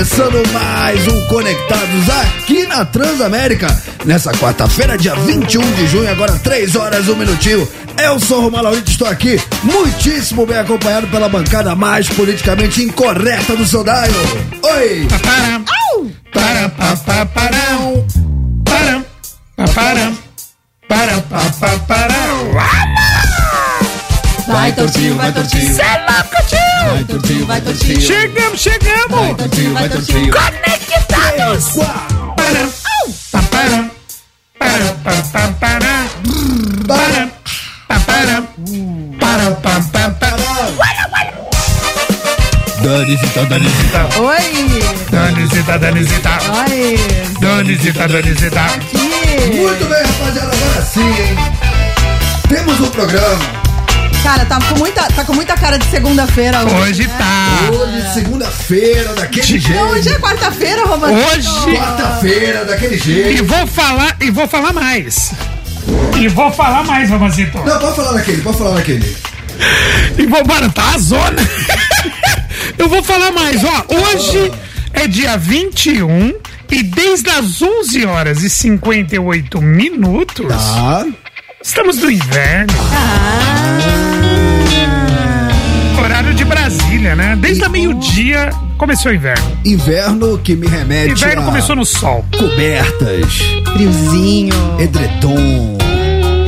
começando mais um Conectados aqui na Transamérica. Nessa quarta-feira, dia 21 de junho, agora 3 horas, 1 minutinho. Eu sou Romar e estou aqui muitíssimo bem acompanhado pela bancada mais politicamente incorreta do seu Daio. Oi! Paparam! Para, paparão! Param! Paparam! Para, paparam! Vai, tortinho, vai, tortinho! Cê é louco, tio! Vai, tortinho, vai, tortinho! Chegamos, chegamos! Vai, tortinho, vai, tortinho! Conectados! 3, 4, Danisita, Danisita. Oi! Danisita, Danisita. Oi! Danisita, Danisita. Aqui! Muito bem, rapaziada, agora sim, hein? Temos um programa. Cara, tá com muita, tá com muita cara de segunda-feira hoje. Hoje né? tá. Hoje, segunda-feira, daquele jeito. Não, hoje é quarta-feira, Romano. Hoje. Quarta-feira, daquele E jeito. vou falar, e vou falar mais. E vou falar mais, Romazito. Não, pode falar naquele, pode falar naquele. E vou, mano, tá a zona. Eu vou falar mais, ó. Hoje é dia 21 e desde as 11 horas e 58 minutos Tá. estamos no inverno. Ah. Horário de Brasília, né? Desde a meio-dia começou o inverno. Inverno que me remete Inverno a começou no sol. cobertas, Friozinho, edredom,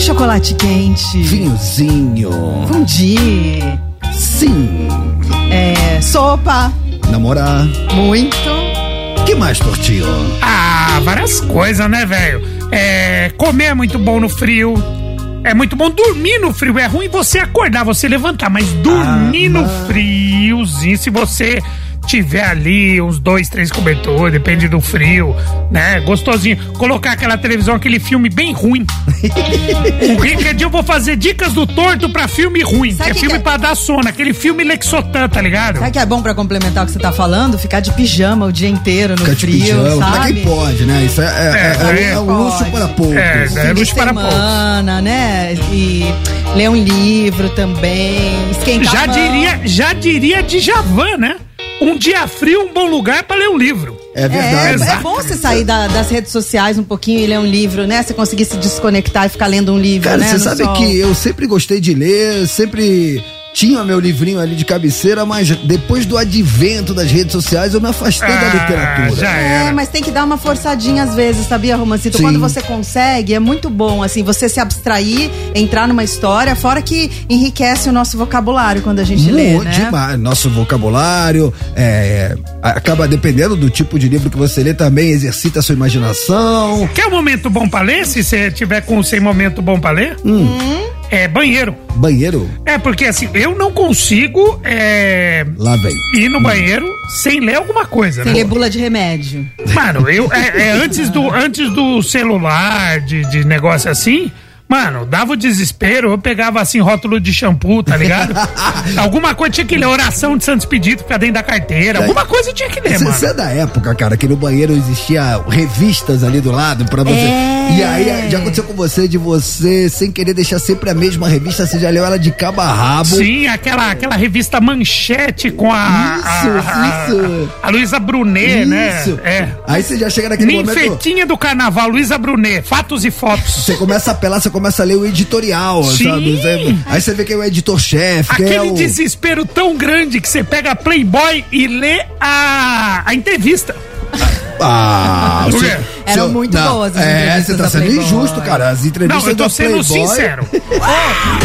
chocolate quente, vinhozinho. fundi, Sim. É, sopa, Namorar. muito. Que mais, Tortinho? Ah, várias coisas, né, velho? É, comer é muito bom no frio. É muito bom dormir no frio. É ruim você acordar, você levantar, mas dormir no friozinho, se você tiver ali uns dois, três cobertores, depende do frio, né? Gostosinho. Colocar aquela televisão, aquele filme bem ruim. o dia eu vou fazer dicas do torto pra filme ruim. Sabe que é que filme que é? pra dar sono. Aquele filme Lexotan, tá ligado? Sabe que é bom pra complementar o que você tá falando? Ficar de pijama o dia inteiro no Fica de frio, pijama. Pra sabe? quem pode, né? Isso é, é, é, é, É, é um luxo para poucos. É, é de luxo para poucos. semana, né? E ler um livro também, esquentar Já a mão. diria, já diria Djavan, né? Um dia frio, um bom lugar pra ler um livro. É É, verdade. é bom você sair da- das redes sociais um pouquinho e ler um livro, né? Você conseguir se desconectar e ficar lendo um livro, Cara, né? você no sabe sol. que eu sempre gostei de ler, sempre tinha meu livrinho ali de cabeceira, mas depois do advento das redes sociais eu me afastei da Ah, literatura. já É, mas tem que dar uma forçadinha às vezes, sabia, Romancito? Sim. Quando você consegue, é muito bom, assim, você se abstrair, entrar numa história, fora que enriquece o nosso vocabulário quando a gente lê, Muito né? demais. Nosso vocabulário é, acaba dependendo do tipo de livro que você lê também, exercita a sua imaginação. Quer um momento bom pra ler? Se você tiver com sem momento bom pra ler? É banheiro. Banheiro, É, porque assim, eu não consigo é, lá vem. ir no banheiro sem ler alguma coisa, Sem né? ler bula de remédio. Mano, eu é, é, antes, do, antes do celular, de, de negócio assim. Mano, dava o desespero, eu pegava assim rótulo de shampoo, tá ligado? alguma coisa tinha que ler, oração de Santos Pedido ficar dentro da carteira, alguma coisa tinha que ler, mano. Você é da época, cara, que no banheiro existia revistas ali do lado pra você. É. E aí já aconteceu com você de você, sem querer deixar sempre a mesma revista, você já leu ela de cabo a rabo. Sim, aquela, aquela revista Manchete com a. Isso, a, isso. A, Luísa Brunet, né? Isso. É. Aí você já chega naquele momento. Ninfetinha do carnaval, Luísa Brunet, fatos e fotos. Você começa a apelar, você começa a ler o editorial, Sim. sabe? Aí você vê que é o editor-chefe, que Aquele é o. desespero tão grande que você pega a Playboy e lê a, a entrevista. Ah, Por seu- quê? Eram seu- muito não, boas as É, você tá sendo Playboy. injusto, cara. As entrevistas Não, eu tô da sendo Playboy- sincero.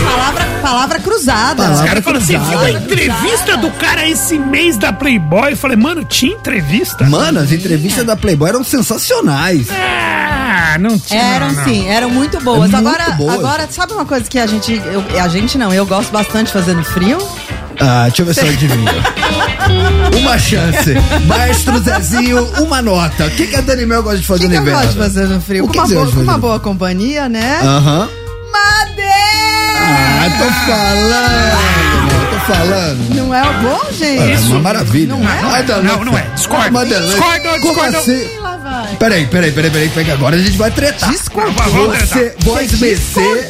Palavra, palavra cruzada. Palavra- O cara falou assim: cruzada. viu a entrevista do cara esse mês da Playboy? Eu falei, mano, tinha entrevista? Mano, as entrevistas da Playboy eram sensacionais. Ah, não tinha. Eram não. sim, eram muito boas. É muito agora, boas. agora, sabe uma coisa que a gente. eu- a gente não, eu gosto bastante no frio? Ah, deixa eu ver se eu adivinho. Uma chance. Maestro Zezinho, uma nota. O que, que a Dani Mel gosta de fazer que, no que eu inverno? gosto de fazer no frio? O Com que uma, boa, gosta com uma boa companhia, né? Aham. Madeira! Ah, Ah, tô falando, tô falando. Não é bom, gente? É uma maravilha. Não é? Não, louco. não é. Discordo. Madeleine, Discordo, como discordo. assim? Lá. Peraí, peraí, peraí, peraí, peraí, agora a gente vai tretar. Discordou. Você, voz BC,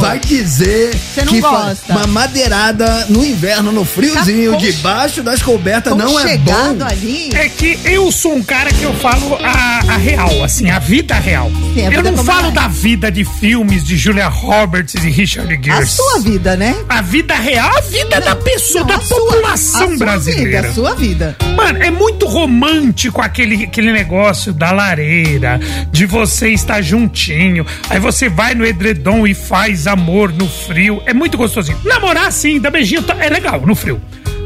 vai dizer Você não que gosta. uma madeirada no inverno, no friozinho, Tá debaixo das cobertas, não é bom. ali. É que eu sou um cara que eu falo a, a real, assim, a vida real. Sim, a eu não falo é. da vida de filmes de Julia Roberts e Richard Gere. A sua vida, né? A vida real, a vida da pessoa, Não, da a sua- população a sua brasileira. Vida, a sua vida. Mano, é muito romântico aquele, aquele negócio da lareira, de você estar juntinho. Aí você vai no edredom e faz amor no frio. É muito gostosinho. Namorar sim, dar beijinho tá- é legal no frio.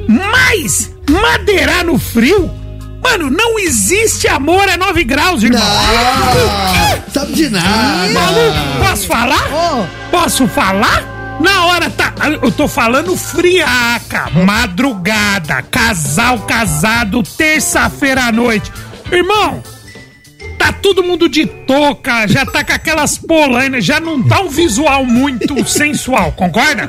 Mas madeirar no frio, mano, não existe amor a 9 graus, irmão. Não, sabe de nada. Maluco, posso falar? Posso falar? Na hora tá. Eu tô falando friaca, madrugada, casal casado, terça-feira à noite. Irmão, tá todo mundo de touca, já tá com aquelas polainas, já não tá um visual muito sensual, concorda?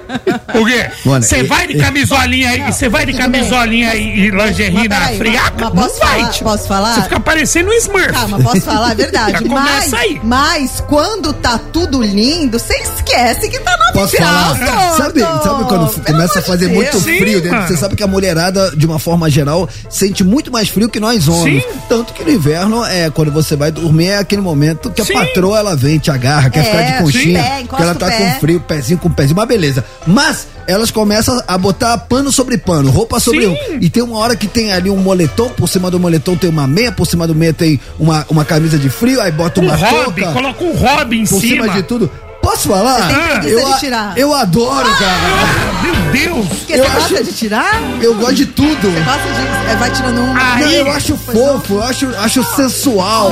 O quê? Você vai de camisolinha aí, você vai de camisolinha e, e lingerie Mas na friaca? mas Não posso vai, falar? tio. Posso falar? Você fica parecendo um Smurf. Calma, posso falar a verdade. Já mas, começa aí. mas quando tá tudo lindo, você esquece que tá no Posso falar? Sabe, torto. sabe quando Pelo começa a fazer de muito Deus. Sim, frio dentro? Você sabe que a mulherada, de uma forma geral, sente muito mais frio que nós homens. Sim. Tanto que no inverno, é quando você vai dormir, é aquele momento que a Sim. patroa ela vem, te agarra, quer É, ficar de conchinha, sim. Pé, que encosta ela tá com frio, pezinho com pezinho, mas beleza. Mas elas começam a botar pano sobre pano, roupa sobre roupa. E tem uma hora que tem ali um moletom, por cima do moletom tem uma meia, por cima do meia tem uma, uma camisa de frio, aí bota Um uma hobby, touca coloca um hobby em por cima. cima. de tudo. Posso falar? Você tem preguiça eu, de tirar. eu adoro, cara. Meu Deus! Porque Eu você gosta acho- de tirar? Eu gosto de tudo. Você gosta de. é, vai tirando um. Ah, Não, eu acho Pois não. fofo, eu acho, acho sensual,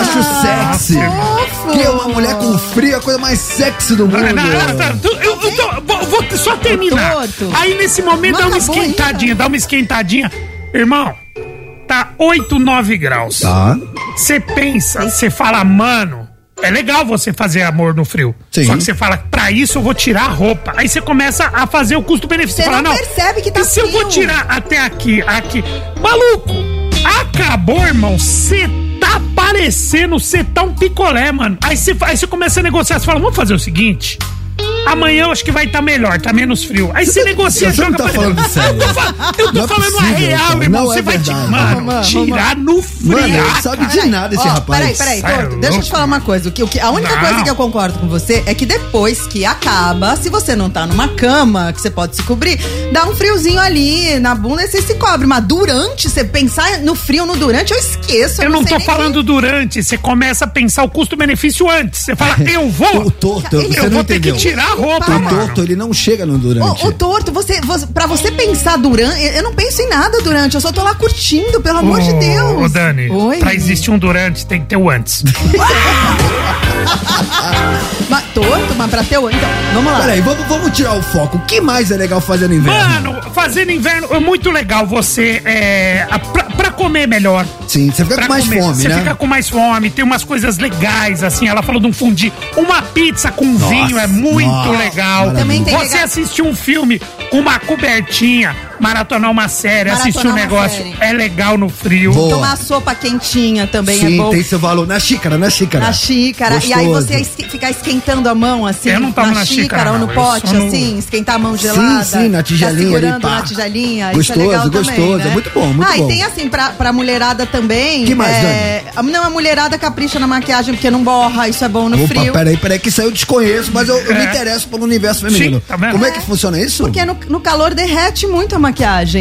acho sexy. Fofo. Que é uma mulher com frio é a coisa mais sexy do mundo. Ah, não, não, tu- eu, eu tô- vou, vou só terminar. Torto. Aí nesse momento Não dá uma acabou esquentadinha, dá uma esquentadinha. Irmão, tá 8, 9 graus. Tá. Você pensa, você fala, mano, é legal você fazer amor no frio. Sim. Só que você fala, pra isso eu vou tirar a roupa. Aí você começa a fazer o custo-benefício. Você fala, não percebe que tá e se eu vou frio?" tirar até aqui, aqui? Maluco, acabou, irmão. Você tá parecendo, você tá um picolé, mano. Aí você aí você começa a negociar, você fala, vamos fazer o seguinte... Amanhã eu acho que vai estar melhor, tá menos frio. Aí você negocia, você não joga tá pra falando sério. Eu tô, fa- eu tô Não é falando a possível, real, cara. irmão. Não Você é vai te, mano, Vamos, tirar no frio. Mano, ele sabe de nada esse Ó, rapaz. Peraí, peraí, Torto, deixa eu te falar uma coisa. O que, o que, a única Não. coisa que eu concordo com você é que depois que acaba, se você não tá numa cama que você pode se cobrir, dá um friozinho ali na bunda e você se cobre. Mas durante, você pensar no frio no durante, eu esqueço. Eu não sei tô falando durante, você começa a pensar o custo-benefício antes. Você fala, eu vou. O torto, eu não vou ter que tirar a roupa, Para. O torto, ele não chega no durante. Ô, ô, torto, você, você, pra você pensar durante, eu não penso em nada durante, eu só tô lá curtindo, pelo amor de Ô, Deus. Ô, Dani, Oi. pra existir um durante, tem que ter o antes. Mas, torto, mas pra ter o. Então, vamos lá. Peraí, vamos, vamos tirar o foco. O que mais é legal fazer no inverno? Mano, fazendo inverno é muito legal você. É, pra, pra comer melhor. Sim, você fica Pra com mais comer. fome, Você né? fica com mais fome, tem umas coisas legais, assim. Ela falou de um fundi. Uma pizza com vinho é muito nossa, legal. Também tem Você legal- assistir um filme com uma cobertinha, maratonar uma série, Maratonar assistir um negócio, série. é legal no frio. Boa. Tomar sopa quentinha também Sim, é bom. tem seu valor. Na xícara, na xícara. Na xícara. E aí Gostoso. você esque- ficar esquentando a mão, assim, Eu não tomo na na xícara xícara, ou no pote, no- assim, esquentar a mão gelada. sim, na tigelinha Tá ali, na tigelinha. isso Gostoso, é legal também, gostoso, né? é muito bom, muito ah, bom. e tem assim, pra, pra mulherada também. Que mais, é... Não, a mulherada capricha na maquiagem porque não borra, isso é bom no Opa, frio. peraí, peraí, que isso aí eu desconheço, mas eu, eu me É. interesso pelo universo feminino. Sim, tá? Como é que funciona isso? Porque no, no calor derrete muito a maquiagem,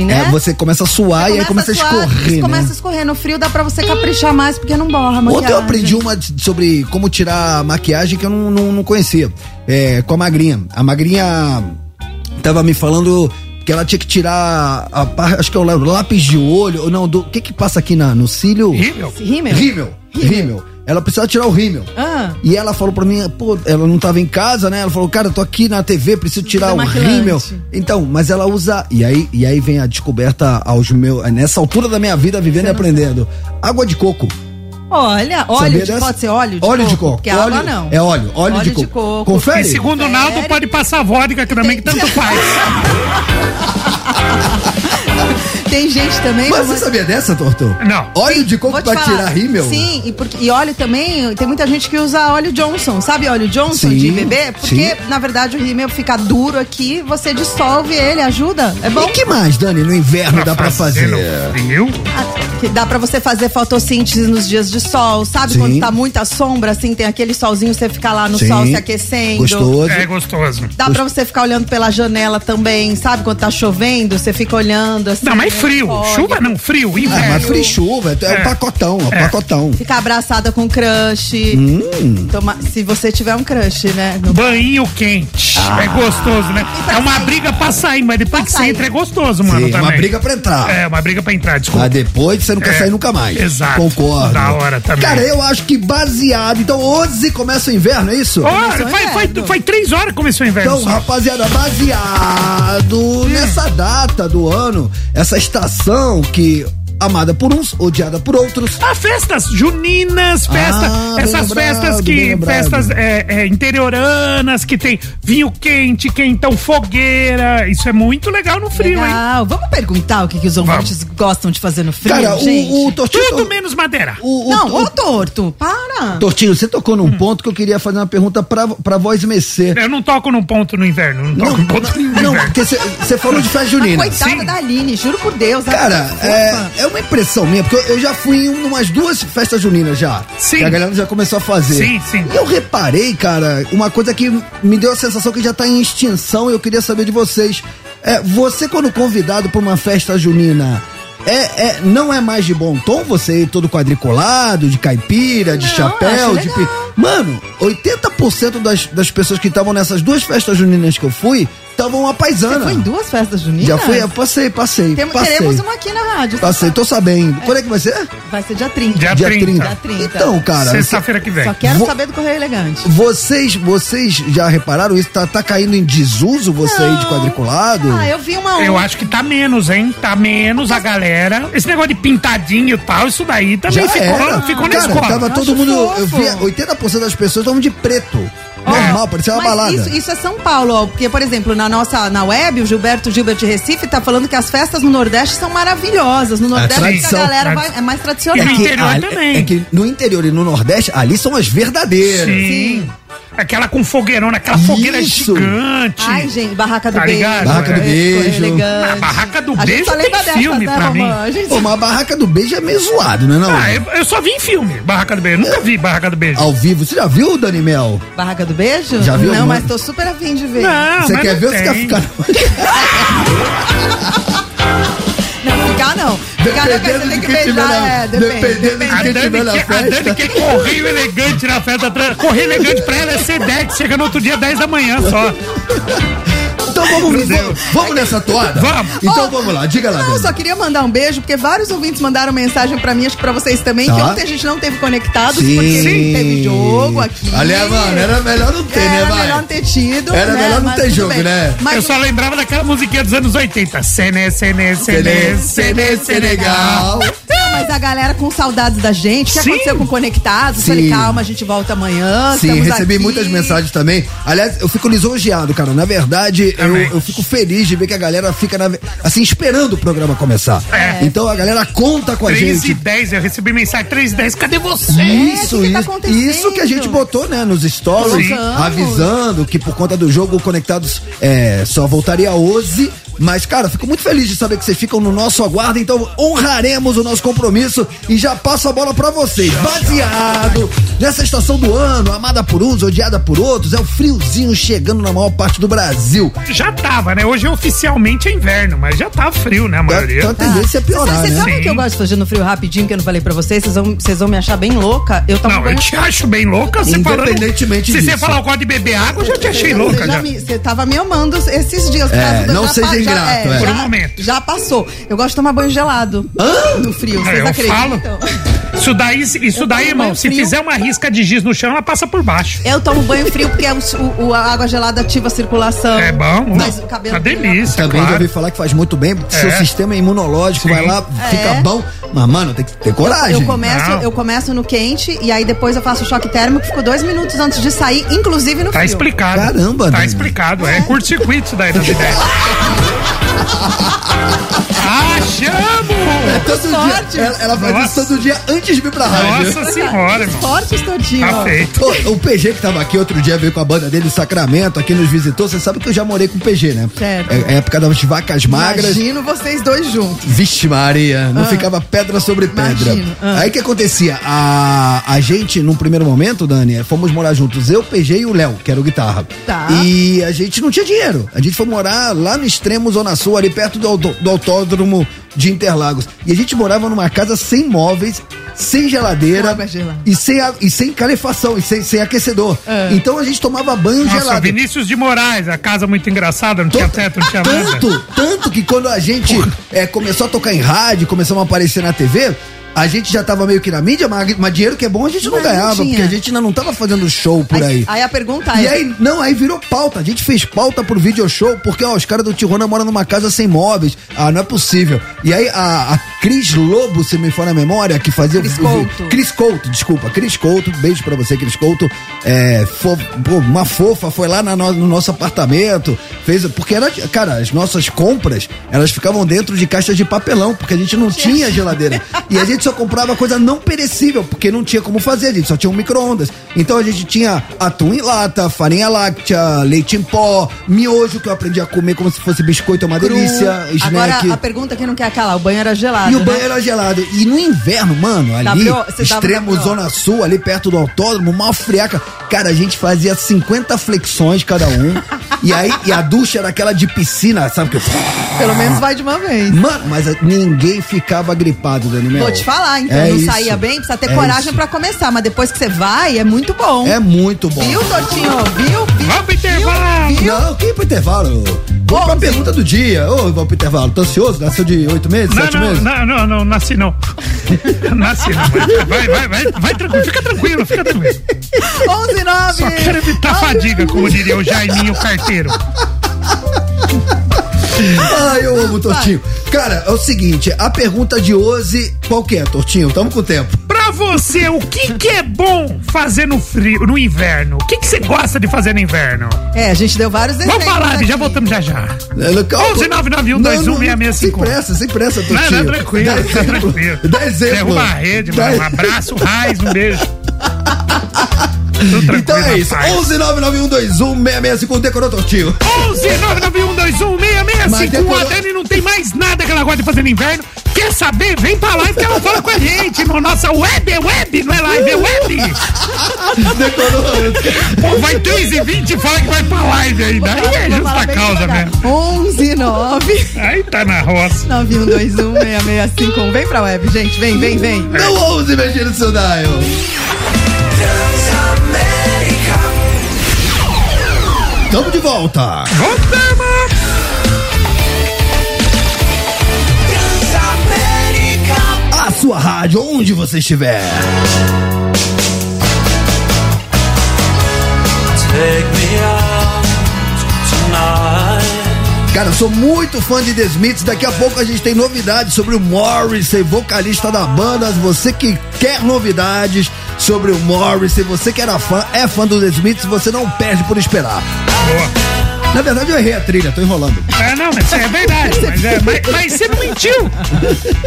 né? É, você começa a suar e aí começa a suar, escorrer, né? Começa a escorrer. No frio dá pra você caprichar mais porque não borra a maquiagem. Ontem eu aprendi uma sobre como tirar a maquiagem que eu não, não, não conhecia. É, com a magrinha. A magrinha tava me falando que ela tinha que tirar a parte, acho que é o lá- lápis de olho, ou não, do o que que passa aqui na, no cílio? Rímel? Rímel. Rímel. Ela precisava tirar o rímel. Ah. E ela falou pra mim, pô, ela não tava em casa, né? Ela falou, cara, eu tô aqui na TV, preciso tirar o rímel. Então, mas ela usa. E aí, e aí vem a descoberta aos meus. Nessa altura da minha vida, vivendo e aprendendo. Água de coco. Olha, óleo de, pode ser óleo de óleo coco. de coco. Porque óleo, água não. É óleo, óleo, de, coco. Confere? E segundo o Naldo, Confere. pode passar vodka, que também que tanto faz. Tem gente também. Mas você sabia dessa, Torto? Não. Óleo de coco pra falar. tirar rímel? Sim, e, porque, e óleo também, tem muita gente que usa óleo Johnson, sabe óleo Johnson Sim, de bebê? Porque, sim. na verdade, o rímel fica duro aqui, você dissolve ele, ajuda. É bom. E que mais, Dani, no inverno dá pra fazer? no frio? Que dá pra você fazer fotossíntese nos dias de sol, sabe? Sim. Quando tá muita sombra, assim, tem aquele solzinho, você fica lá no Sim. sol se aquecendo. Gostoso. É gostoso. Dá pra você ficar olhando pela janela também, sabe? Quando tá chovendo, você fica olhando assim. Não, mas? Frio. Fog. Chuva não, frio, Ah, inverno. mas free chuva, é, o É. pacotão, é o É. pacotão. Ficar abraçada com crush. Hum. Toma- se você tiver um crush, né? No- Banho quente. É gostoso, né? É uma sair. briga pra sair, mas depois Pra que você sair. entra é gostoso, mano. Sim, também. uma briga pra entrar. É, uma briga pra entrar, desculpa. Mas depois você não quer É, sair nunca mais. exato. Concordo. Da hora também. Cara, eu acho que baseado. Então hoje começa o inverno, é isso? Faz, faz, inverno. faz três horas que começou o inverno. Então, só. rapaziada, baseado nessa data do ano, essa estação que amada por uns, odiada por outros. Ah, festas juninas, festa, Ah, essas lembrado, festas que. Festas é, é, interioranas, que tem vinho quente, quentão, fogueira. Isso é muito legal no frio, hein? Legal. Vamos perguntar o que, que os ouvintes gostam de fazer no frio, Cara, gente? o, o Tortinho. Tudo menos madeira. o, o, Não, o- ô torto, para. Tortinho, você tocou Hum. num ponto que eu queria fazer uma pergunta pra, pra voz Mecê. Eu não toco num ponto no inverno. Não toco Não, num ponto no não, inverno. porque você falou de festa junina. Coitada Sim. da Aline, juro por Deus. Cara, tá é, é uma impressão minha, porque eu, eu já fui em umas duas festas juninas já. Sim. Que a galera já começou a fazer. Sim, sim. E eu reparei, cara, uma coisa que me deu a sensação que já tá em extinção e eu queria saber de vocês. É, você, quando convidado pra uma festa junina, é, é, não é mais de bom tom você ir todo quadriculado, de caipira, de Não, chapéu, de. pi- Mano, 80% das, das pessoas que estavam nessas duas festas juninas que eu fui estavam a Você paisana. foi em duas festas juninas? Já fui, eu passei, passei. Tem- passei. teremos uma aqui na rádio. você Passei, sabe. tô sabendo. Quando é que vai ser? Vai ser dia 30. Dia Dia 30. 30. Dia 30. Então, cara, Sexta-feira que vem. Só quero Vou- saber do Correio Elegante. vocês, vocês já repararam isso? Tá, tá caindo em desuso você aí de quadriculado? Ah, eu vi uma Eu acho que tá menos, hein? Tá menos a galera. Esse negócio de pintadinho e tal, isso daí também Já ficou, era. ficou na Cara, escola. tava Eu todo mundo. Eu fofo. via 80% das pessoas estavam de preto. Normal, parecia uma Mas balada. Isso, isso é São Paulo, ó, porque, por exemplo, na nossa na web, o Gilberto Gilbert de Recife tá falando que as festas no Nordeste são maravilhosas. No Nordeste a tradição, galera tradi- vai, é mais E tradicional. no interior ali- também. é que no interior e no Nordeste, ali são as verdadeiras. Sim. Aquela com fogueirona, aquela fogueira Isso. gigante. Ai, gente, Barraca do Tá Beijo. ligado? Barraca do Correio Beijo. Elegante. A Barraca do A gente Beijo só tem filme né, pra mim. A gente- Pô, mas a barraca do beijo é meio zoado, né? Não? Ah, eu, eu só vi em filme, Barraca do Beijo. Nunca vi Barraca do Beijo. Ao vivo. Você já viu, Dani Mel? Barraca do Beijo? Já viu Não, mas tô super afim de ver. Não, você quer não ver ou você quer ficar. Não, ficar não. É, depende. dependendo de A quem tiver Dani, na quer, a Dani quer correio elegante na festa. Correio elegante pra ela é ser 10, chega no outro dia 10 da manhã só. Vamos, vamos, vamos nessa toada? Vamos. Então Ó, vamos lá, diga lá, Não, só queria mandar um beijo, porque vários ouvintes mandaram mensagem pra mim, acho que pra vocês também, Tá. que ontem a gente não teve conectados, Sim. porque teve jogo aqui. Aliás, mano, era melhor não ter, né, Era melhor não ter tido. Era né? melhor não ter jogo, bem. né? Mas Eu só lembrava daquela musiquinha dos anos 80. Sene, sene, sene, sene, Senegal. Mas a galera com saudades da gente. O que Sim. aconteceu com Conectados? Sim. Falei, calma, a gente volta amanhã. Sim, recebi aqui. muitas mensagens também. Aliás, eu fico lisonjeado, cara. Na verdade, eu, Eu fico feliz de ver que a galera fica, na assim, esperando o programa começar. É. Então a galera conta com a 3 e gente. 10, eu recebi mensagem 3 e 10. Cadê você? Isso, o que tá isso, acontecendo? isso que a gente botou, né, nos stories, Colocamos. avisando que por conta do jogo o Conectados é, só voltaria hoje. Mas, cara, fico muito feliz de saber que vocês ficam no nosso aguardo, então honraremos o nosso compromisso e já passo a bola pra vocês. Baseado nessa estação do ano, amada por uns, odiada por outros, é o friozinho chegando na maior parte do Brasil. Já tava, né? Hoje oficialmente é inverno, mas já tá frio, né? A maioria. Então a tendência é piorar, Vocês né? sabem Sim. que eu gosto de fazer no frio rapidinho, que eu não falei pra vocês? Vocês vão, vocês vão me achar bem louca. Eu tomo Não, eu te acho bem louca. Você falando, Independentemente Se você disso. falar o código de beber água, eu já te achei louca. Você, já você tava me amando esses dias. por É, causa não já seja pa- já- ingrato, é. Por um momento. Já passou. Eu gosto de tomar banho gelado. No frio. Ah, Vocês eu acreditam? Isso daí, isso Eu daí, tomo irmão, banho se frio. fizer uma risca de giz no chão, ela passa por baixo. Eu tomo banho frio porque é o, o- a água gelada ativa a circulação. É bom. Mas o cabelo Uma delícia, Também já claro. ouvi falar que faz muito bem, seu É. sistema imunológico Sim. vai lá, fica É. bom. Mas, mano, tem que ter coragem. Eu começo, Não. eu começo no quente e aí depois eu faço o choque térmico, fico dois minutos antes de sair, inclusive no Tá frio. explicado. Caramba, Tá Dani. explicado. É curto-circuito isso daí das ideias. Chamo! É todo Forte. dia. Ela, ela faz isso todo dia antes de vir pra rádio. Nossa senhora, irmão. Fortes todinho. Tá feito. Ô, o PG que tava aqui outro dia veio com a banda dele, Sacramento, aqui nos visitou. Você sabe que eu já morei com o PG, né? Certo. É, é época das vacas magras. Imagino vocês dois juntos. Vixe Maria, não ficava pedra sobre pedra. Imagino, ah. Aí o que acontecia? A, a gente, num primeiro momento, Dani, fomos morar juntos, eu, PG e o Léo, que era o guitarra. Tá. E a gente não tinha dinheiro. A gente foi morar lá no extremo Zona Sul, ali perto do, auto- do autódromo de Interlagos. E a gente morava numa casa sem móveis, sem geladeira e sem, a- e sem calefação, e sem, sem aquecedor. Ah. Então a gente tomava banho Nossa, gelado. Vinícius de Moraes, a casa muito engraçada, não tinha teto, não tinha nada. Tanto, tanto que quando a gente é, começou a tocar em rádio, começamos a aparecer na TV, a gente já tava meio que na mídia, mas, mas dinheiro que é bom a gente não, Não, ganhava, porque a gente ainda não tava fazendo show por aí. Aí a pergunta E é. aí, não, aí virou pauta. A gente fez pauta pro video show, porque ó, os caras do Tijuana moram numa casa sem móveis. Ah, não é possível. E aí a, a Cris Lobo, se me for na memória, que fazia Cris o- o- Couto. Cris Couto, desculpa, Cris Couto, beijo pra você, Cris Couto. É, fo- pô, uma fofa, foi lá na no, no nosso apartamento, fez, porque era, cara, as nossas compras, elas ficavam dentro de caixas de papelão, porque a gente não tinha geladeira. E a gente só comprava coisa não perecível, porque não tinha como fazer, a gente só tinha um micro-ondas. Então a gente tinha atum em lata, farinha láctea, leite em pó, miojo que eu aprendi a comer como se fosse biscoito, é uma cru. delícia, snack. Agora a pergunta que não quer calar, o banho era gelado. E o né? banho era gelado. E no inverno, mano, ali, você extremo na Zona Sul, ali perto do autódromo, mal friaca. Cara, a gente fazia 50 flexões cada um. e aí, e a ducha era aquela de piscina, sabe? Que... Pelo menos vai de uma vez. Mano, mas ninguém ficava gripado, Dani Mel. Vou te falar, então. É não isso. saía bem, precisa ter É coragem isso. pra começar. Mas depois que você vai, é muito bom. É muito bom. Viu, Totinho? Viu? Viu? Vamos pro intervalo! Viu? Não, que pro intervalo? Vamos pra pergunta do dia. Ô, vamos pro intervalo. Tô ansioso? Nasceu de oito meses, Não, sete não, meses? não, não, não, nasci não. nasci não. Vai, vai, vai, vai tranquilo, fica tranquilo, fica tranquilo. 11 9. Só quero evitar fadiga, como diria o Jaiminho Carteiro. Ai, eu amo, Tortinho. Cara, é o seguinte, a pergunta de hoje, qual que é, Tortinho? Tamo com tempo. Pra você, o que que é bom fazer no frio, no inverno? O que que você gosta de fazer no inverno? É, a gente deu vários exemplos. Vamos falar, aqui. já voltamos já já. É, no- calma. 11 991 Não, 21 não, 6655. Sem pressa, sem pressa, Não, Tortinho. não, tranquilo, Dá fica exemplo. tranquilo. Dá exemplo. Derruba a rede, Dá- mano. Um abraço, raiz, um beijo. Então é isso. rapaz. 11 99121 decorou, Tortinho. 11 99121 Mas 6655. decorou- A Dani não tem mais nada que ela gosta de fazer no inverno. Quer saber? Vem pra live que ela fala com a gente. No nossa web, é web, não é live, é web. Decorou. Pô, vai 3 e 20 e fala que vai pra live ainda. Aí é Vou justa causa mesmo. 11 9 Aí tá na roça. 9121 6651. Vem pra web, gente. Vem, vem, vem. Não ouse mexer no seu dial. Tamo de volta. Voltamos. A sua rádio, onde você estiver. Cara, eu sou muito fã de The Smiths. Daqui a pouco a gente tem novidades sobre o Morrissey, vocalista da banda. Você que quer novidades sobre o Morrissey, você que era fã, é fã do The Smiths, você não perde por esperar. Boa. Na verdade, eu errei a trilha, tô enrolando. É, não, mas é verdade. Mas, é, mas, mas você não mentiu.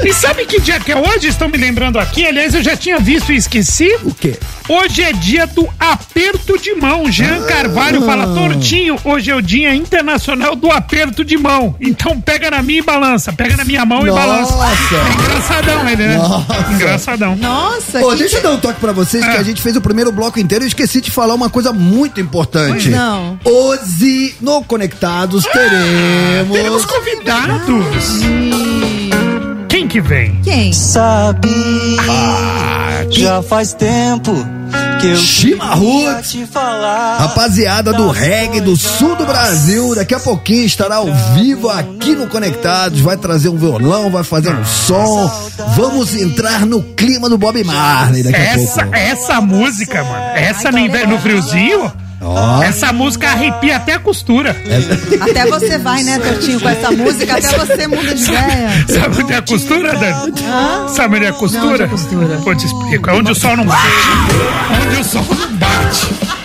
E sabe que dia que é hoje? Estão me lembrando aqui. Aliás, eu já tinha visto e esqueci. O quê? Hoje é dia do aperto de mão. Jean Carvalho fala, Tortinho, hoje é o dia internacional do aperto de mão. Então pega na minha e balança. Pega na minha mão e balança. Nossa. É engraçadão ele, né? Nossa. Engraçadão. Nossa, Ô, que deixa eu dar um toque pra vocês que Ah. a gente fez o primeiro bloco inteiro e esqueci de falar uma coisa muito importante. Pois não. Hoje, no Conectados, teremos. Teremos convidados. Quem que vem? Quem? Sabe, já faz tempo que eu falar. Rapaziada do reggae do sul do Brasil, daqui a pouquinho estará ao vivo aqui no Conectados, vai trazer um violão, vai fazer um som. Vamos entrar no clima do Bob Marley daqui a Essa, pouco. essa música, mano, essa no, no friozinho, Ó. essa música arrepia até a costura. Até você vai, né, Tortinho, com essa música, até você muda de ideia. Sabe onde é a costura, Dani? Sabe onde é a costura? onde é a costura? Vou te explico. É onde o sol não bate. Onde o sol não bate.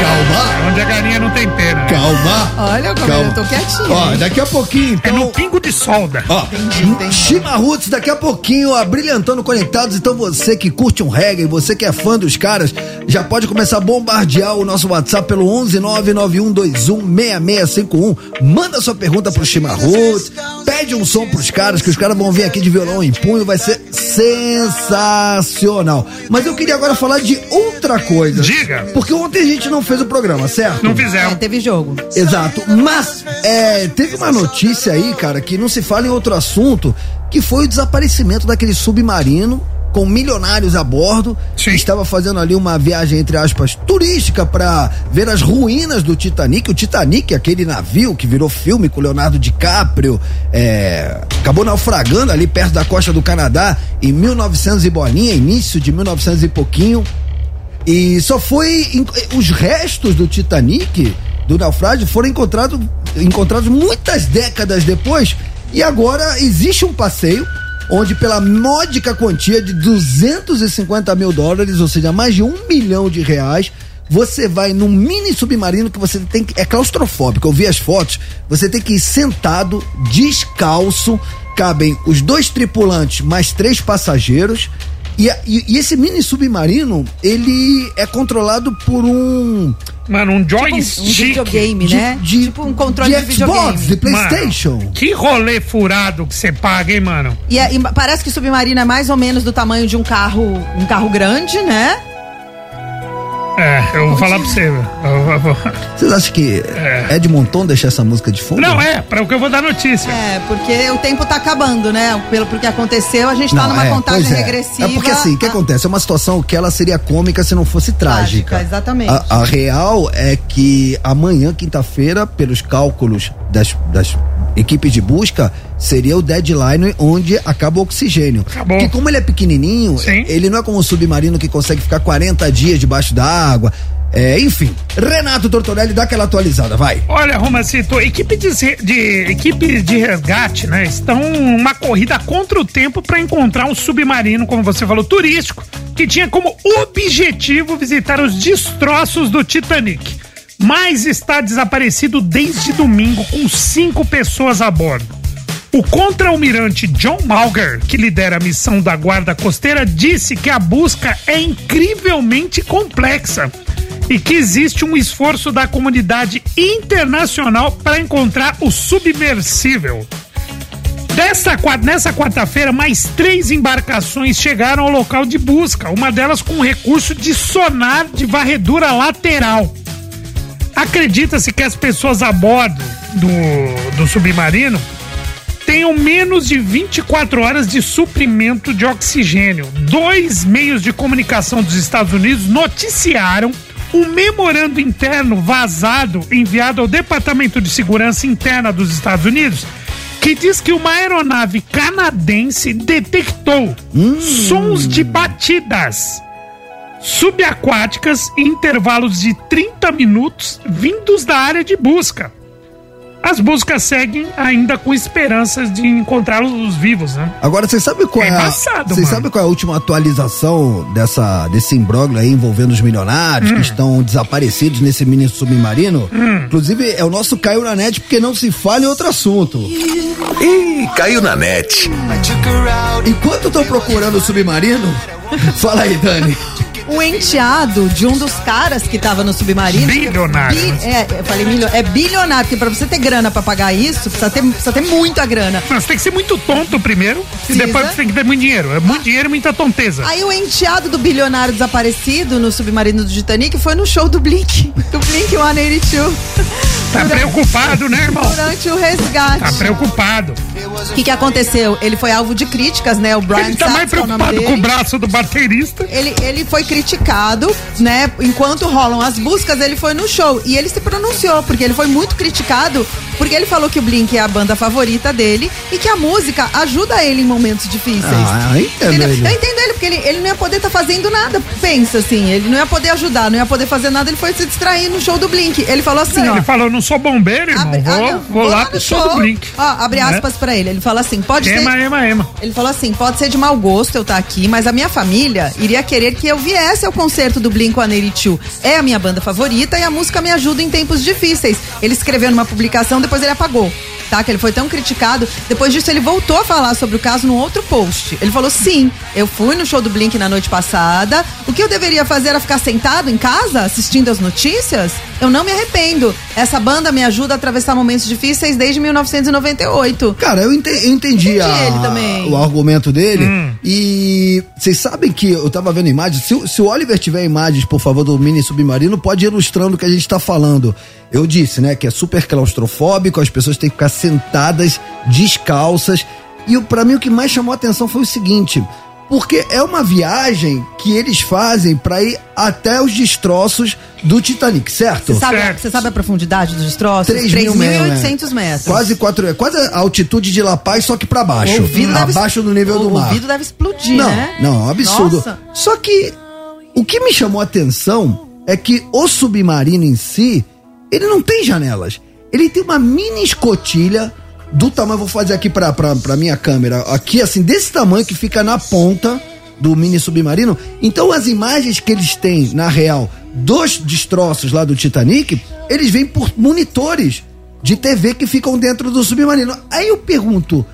Calma, Onde a galinha não tem pena. calma. Olha como calma. eu tô quietinha. Ó, daqui a pouquinho, É então. no pingo de solda. Ó, Entendi, entendi. Chimarruts, daqui a pouquinho, abrilhantando conectados. Então você que curte um reggae, você que é fã dos caras, já pode começar a bombardear o nosso WhatsApp pelo 11991216651. Manda sua pergunta pro Chimarruts, pede um som pros caras, que os caras vão vir aqui de violão em punho, vai ser sensacional. Mas eu queria agora falar de outra coisa. Diga. Porque ontem a gente não fez o programa, certo? Não É, fizeram. teve jogo. Exato. Mas é, teve uma notícia aí, cara, que não se fala em outro assunto, que foi o desaparecimento daquele submarino com milionários a bordo, Sim. que estava fazendo ali uma viagem entre aspas turística para ver as ruínas do Titanic. O Titanic, aquele navio que virou filme com Leonardo DiCaprio, é, acabou naufragando ali perto da costa do Canadá em 1900 e bolinha, início de 1900 e pouquinho. E só foi. Os restos do Titanic, do naufrágio, foram encontrados, encontrados muitas décadas depois. E agora existe um passeio onde, pela módica quantia de 250 mil dólares, ou seja, mais de um milhão de reais, você vai num mini submarino que você tem que. É claustrofóbico. Eu vi as fotos. Você tem que ir sentado, descalço. Cabem os dois tripulantes mais três passageiros. E, a- e- e esse mini submarino, ele é controlado por um. Mano, um Um joystick. videogame, de- né? de- tipo um controle de, de Xbox, videogame. de PlayStation. Mano, que rolê furado que você paga, hein, mano? E, é- e parece que o submarino é mais ou menos do tamanho de um carro, um carro grande, né? É, eu vou falar pra você. eu- eu vou- Vocês acham que é. de montão deixar essa música de fundo? Não, é, para o que eu vou dar notícia. É, porque o tempo tá acabando, né? Pelo porque aconteceu, a gente tá Não, numa é, contagem é. regressiva. É porque assim, o que Ah, acontece? É uma situação que ela seria cômica se não fosse trágica. Trágica, exatamente. A, a real é que amanhã, quinta-feira, pelos cálculos das, das equipes de busca, seria o deadline onde acaba o oxigênio. Acabou. Porque como ele é pequenininho, Sim. ele não é como um submarino que consegue ficar 40 dias debaixo da água. É, enfim, Renato Tortorelli, dá aquela atualizada, vai. Olha, Romacito, equipe de, de, equipe de resgate, né, estão uma corrida contra o tempo para encontrar um submarino, como você falou, turístico, que tinha como objetivo visitar os destroços do Titanic. Mas está desaparecido desde domingo com cinco pessoas a bordo. O contra-almirante John Malger, que lidera a missão da Guarda Costeira, disse que a busca é incrivelmente complexa e que existe um esforço da comunidade internacional para encontrar o submersível. Dessa, nessa quarta-feira, mais três embarcações chegaram ao local de busca, uma delas com recurso de sonar de varredura lateral. Acredita-se que as pessoas a bordo do, do submarino tenham menos de 24 horas de suprimento de oxigênio. Dois meios de comunicação dos Estados Unidos noticiaram um memorando interno vazado enviado ao Departamento de Segurança Interna dos Estados Unidos que diz que uma aeronave canadense detectou sons de batidas subaquáticas em intervalos de 30 minutos vindos da área de busca. As buscas seguem ainda com esperanças de encontrá-los vivos, né? Agora, você sabe qual É é, a, Você sabe qual é a última atualização dessa, desse imbróglio aí envolvendo os milionários Hum. que estão desaparecidos nesse mini submarino? Inclusive, é o nosso Caio na net, porque não se fala em outro assunto. Ih, caiu na net. Enquanto estão procurando o submarino, fala aí, Dani. O enteado de um dos caras que tava no submarino. Bilionário, Bi- é, eu falei milho, é bilionário, porque pra você ter grana pra pagar isso, precisa ter, precisa ter muita grana. Mas tem que ser muito tonto primeiro e Precisa. depois você tem que ter muito dinheiro. É muito dinheiro e muita tonteza. Aí o enteado do bilionário desaparecido no submarino do Titanic foi no show do Blink, do Blink 182. Tá preocupado, né, irmão? Durante o resgate. Tá preocupado. O que, que aconteceu? Ele foi alvo de críticas, né? O Brian Ele tá mais Sachs, que é o preocupado dele. com o braço do baterista. Ele, ele foi criticado, né? Enquanto rolam as buscas, ele foi no show. E ele se pronunciou, porque ele foi muito criticado, porque ele falou que o Blink é a banda favorita dele e que a música ajuda ele em momentos difíceis. Ah, eu entendo Entendeu? ele. Eu entendo ele, porque ele, ele não ia poder estar fazendo nada. Pensa assim, ele não ia poder ajudar, não ia poder fazer nada, ele foi se distrair no show do Blink. Ele falou assim, ó. Ele falou, não sou bombeiro, irmão. Abre- vou, ah, não, vou lá pro show do Blink. Ó, abre Né? aspas pra ele. Ele fala assim: pode ser. Ema, ema, ema. Ele falou assim: pode ser de mau gosto eu estar aqui, mas a minha família iria querer que eu viesse ao concerto do Blink 182. É a minha banda favorita e a música me ajuda em tempos difíceis. Ele escreveu numa publicação, depois ele apagou. Tá, que ele foi tão criticado. Depois disso, ele voltou a falar sobre o caso num outro post. Ele falou: sim, eu fui no show do Blink na noite passada. O que eu deveria fazer era ficar sentado em casa, assistindo as notícias? Eu não me arrependo. Essa banda me ajuda a atravessar momentos difíceis desde 1998. Cara, eu ente- eu entendi, Entendi a- o argumento dele. E vocês sabem que eu tava vendo imagens. Se, o- se o Oliver tiver imagens, por favor, do mini submarino, pode ir ilustrando o que a gente tá falando. Eu disse, né, que é super claustrofóbico, as pessoas têm que ficar sentadas, descalças. E o- pra mim o que mais chamou a atenção foi o seguinte. Porque é uma viagem que eles fazem pra ir até os destroços do Titanic, certo? Você sabe, Certo. você sabe a profundidade dos destroços? 3 mil metros, 3.800 metros. Quase quatro, é quase a altitude de La Paz, só que pra baixo. O ouvido deve- abaixo do nível o do mar. ouvido deve explodir, não, né? não, é um absurdo. Nossa. Só que o que me chamou a atenção é que o submarino em si, ele não tem janelas. Ele tem uma mini escotilha do tamanho, vou fazer aqui pra, pra, pra minha câmera, aqui assim, desse tamanho que fica na ponta do mini submarino. Então as imagens que eles têm, na real, dos destroços lá do Titanic, eles vêm por monitores de TV que ficam dentro do submarino. Aí eu pergunto,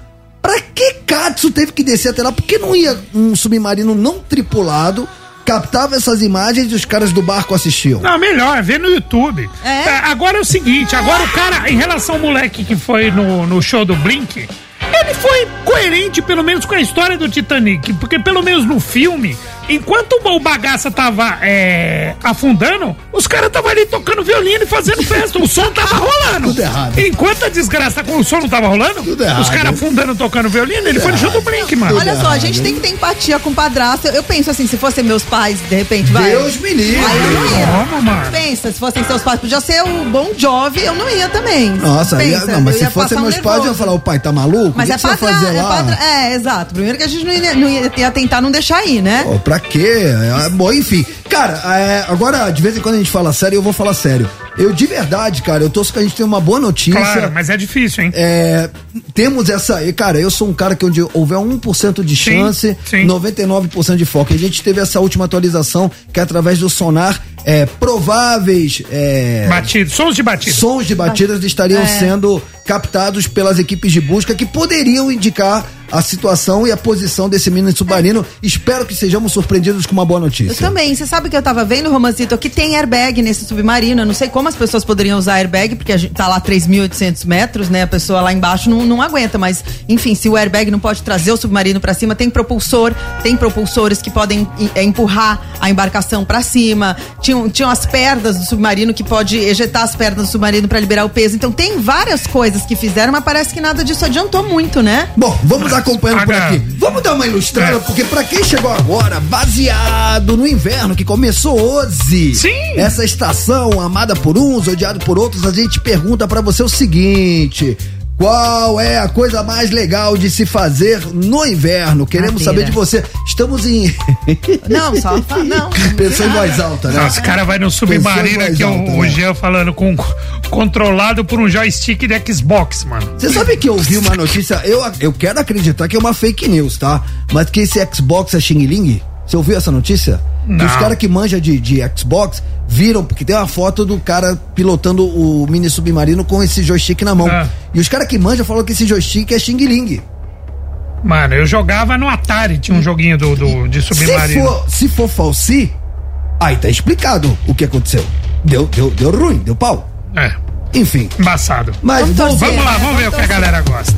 Pra que Katsu teve que descer até lá? Por que não ia um submarino não tripulado, captava essas imagens e os caras do barco assistiam? Não, melhor, vê no YouTube. É? É, agora é o seguinte, agora o cara, em relação ao moleque que foi no, no show do Blink, ele foi coerente, pelo menos, com a história do Titanic. Porque, pelo menos no filme, enquanto o bagaça tava é, afundando, os caras estavam ali tocando violino e fazendo festa. O som tava rolando. Tudo errado. Enquanto a desgraça com o som não tava rolando, Tudo errado. os caras afundando, tocando violino, ele foi no show do Blink, mano. Olha só, a gente tem que ter empatia com o padrasto. Eu penso assim, se fossem meus pais, de repente, vai. Deus me livre. Aí eu não ia. Como, mano? Pensa, se fossem seus pais, podia ser o Bom Jovi, eu não ia também. Nossa, aí, Pensa, não, mas se ia fossem um meus pais, eu ia falar, o pai tá maluco? Mas que é que fazer é. É, exato. Primeiro que a gente não ia, não ia, ia tentar não deixar ir, né? Pô, pra quê? É, bom, enfim. Cara, é, agora, de vez em quando a gente fala sério, eu vou falar sério. Eu, de verdade, cara, eu torço que a gente tenha uma boa notícia. Claro, mas é difícil, hein? É, temos essa. e, Cara, eu sou um cara que onde houver 1% de Sim, chance, sim. 99% de foco. A gente teve essa última atualização que é através do sonar, é, prováveis é, Batido, sons de batida. sons de batidas estariam É. sendo captados pelas equipes de busca que poderiam indicar a situação e a posição desse mini submarino. Espero que sejamos surpreendidos com uma boa Eu notícia. também. Você sabe que eu tava vendo, Romancito, que tem airbag nesse submarino. Eu não sei como as pessoas poderiam usar airbag, porque a gente tá lá 3.800 metros, né? A pessoa lá embaixo não, não aguenta. Mas, enfim, se o airbag não pode trazer o submarino pra cima, tem propulsor, tem propulsores que podem em- é, empurrar a embarcação pra cima. Tinham, tinham as pernas do submarino que pode ejetar as pernas do submarino pra liberar o peso. Então tem várias coisas que fizeram, mas parece que nada disso adiantou muito, né? Bom, vamos acompanhando por aqui. Vamos dar uma ilustrada, É. porque pra quem chegou agora, baseado no inverno que começou hoje. Sim. Essa estação amada por uns, odiada por outros, a gente pergunta pra você o seguinte: qual é a coisa mais legal de se fazer no inverno? Queremos Madeira. saber de você. Estamos em Não, só fa- não. pensou em voz alta, né? Nossa, o cara vai no submarino aqui, alta, o, o né? Jean falando com controlado por um joystick de Xbox, mano. Você sabe que eu vi uma notícia, eu, eu quero acreditar que é uma fake news, tá? Mas que esse Xbox é Xing Ling? Você ouviu essa notícia? Que Não. os caras que manjam de, de Xbox viram, porque tem uma foto do cara pilotando o mini submarino com esse joystick na mão. Ah. E os caras que manjam falam que esse joystick é Xing Ling. Mano, eu jogava no Atari, tinha um joguinho do, do- de Se submarino. for, se for falsi, aí tá explicado o que aconteceu. Deu, deu, deu ruim, deu pau. É, Enfim. embaçado. Mas Vamos vamos, torcer. Vamos lá, vamos ver o que a galera gosta.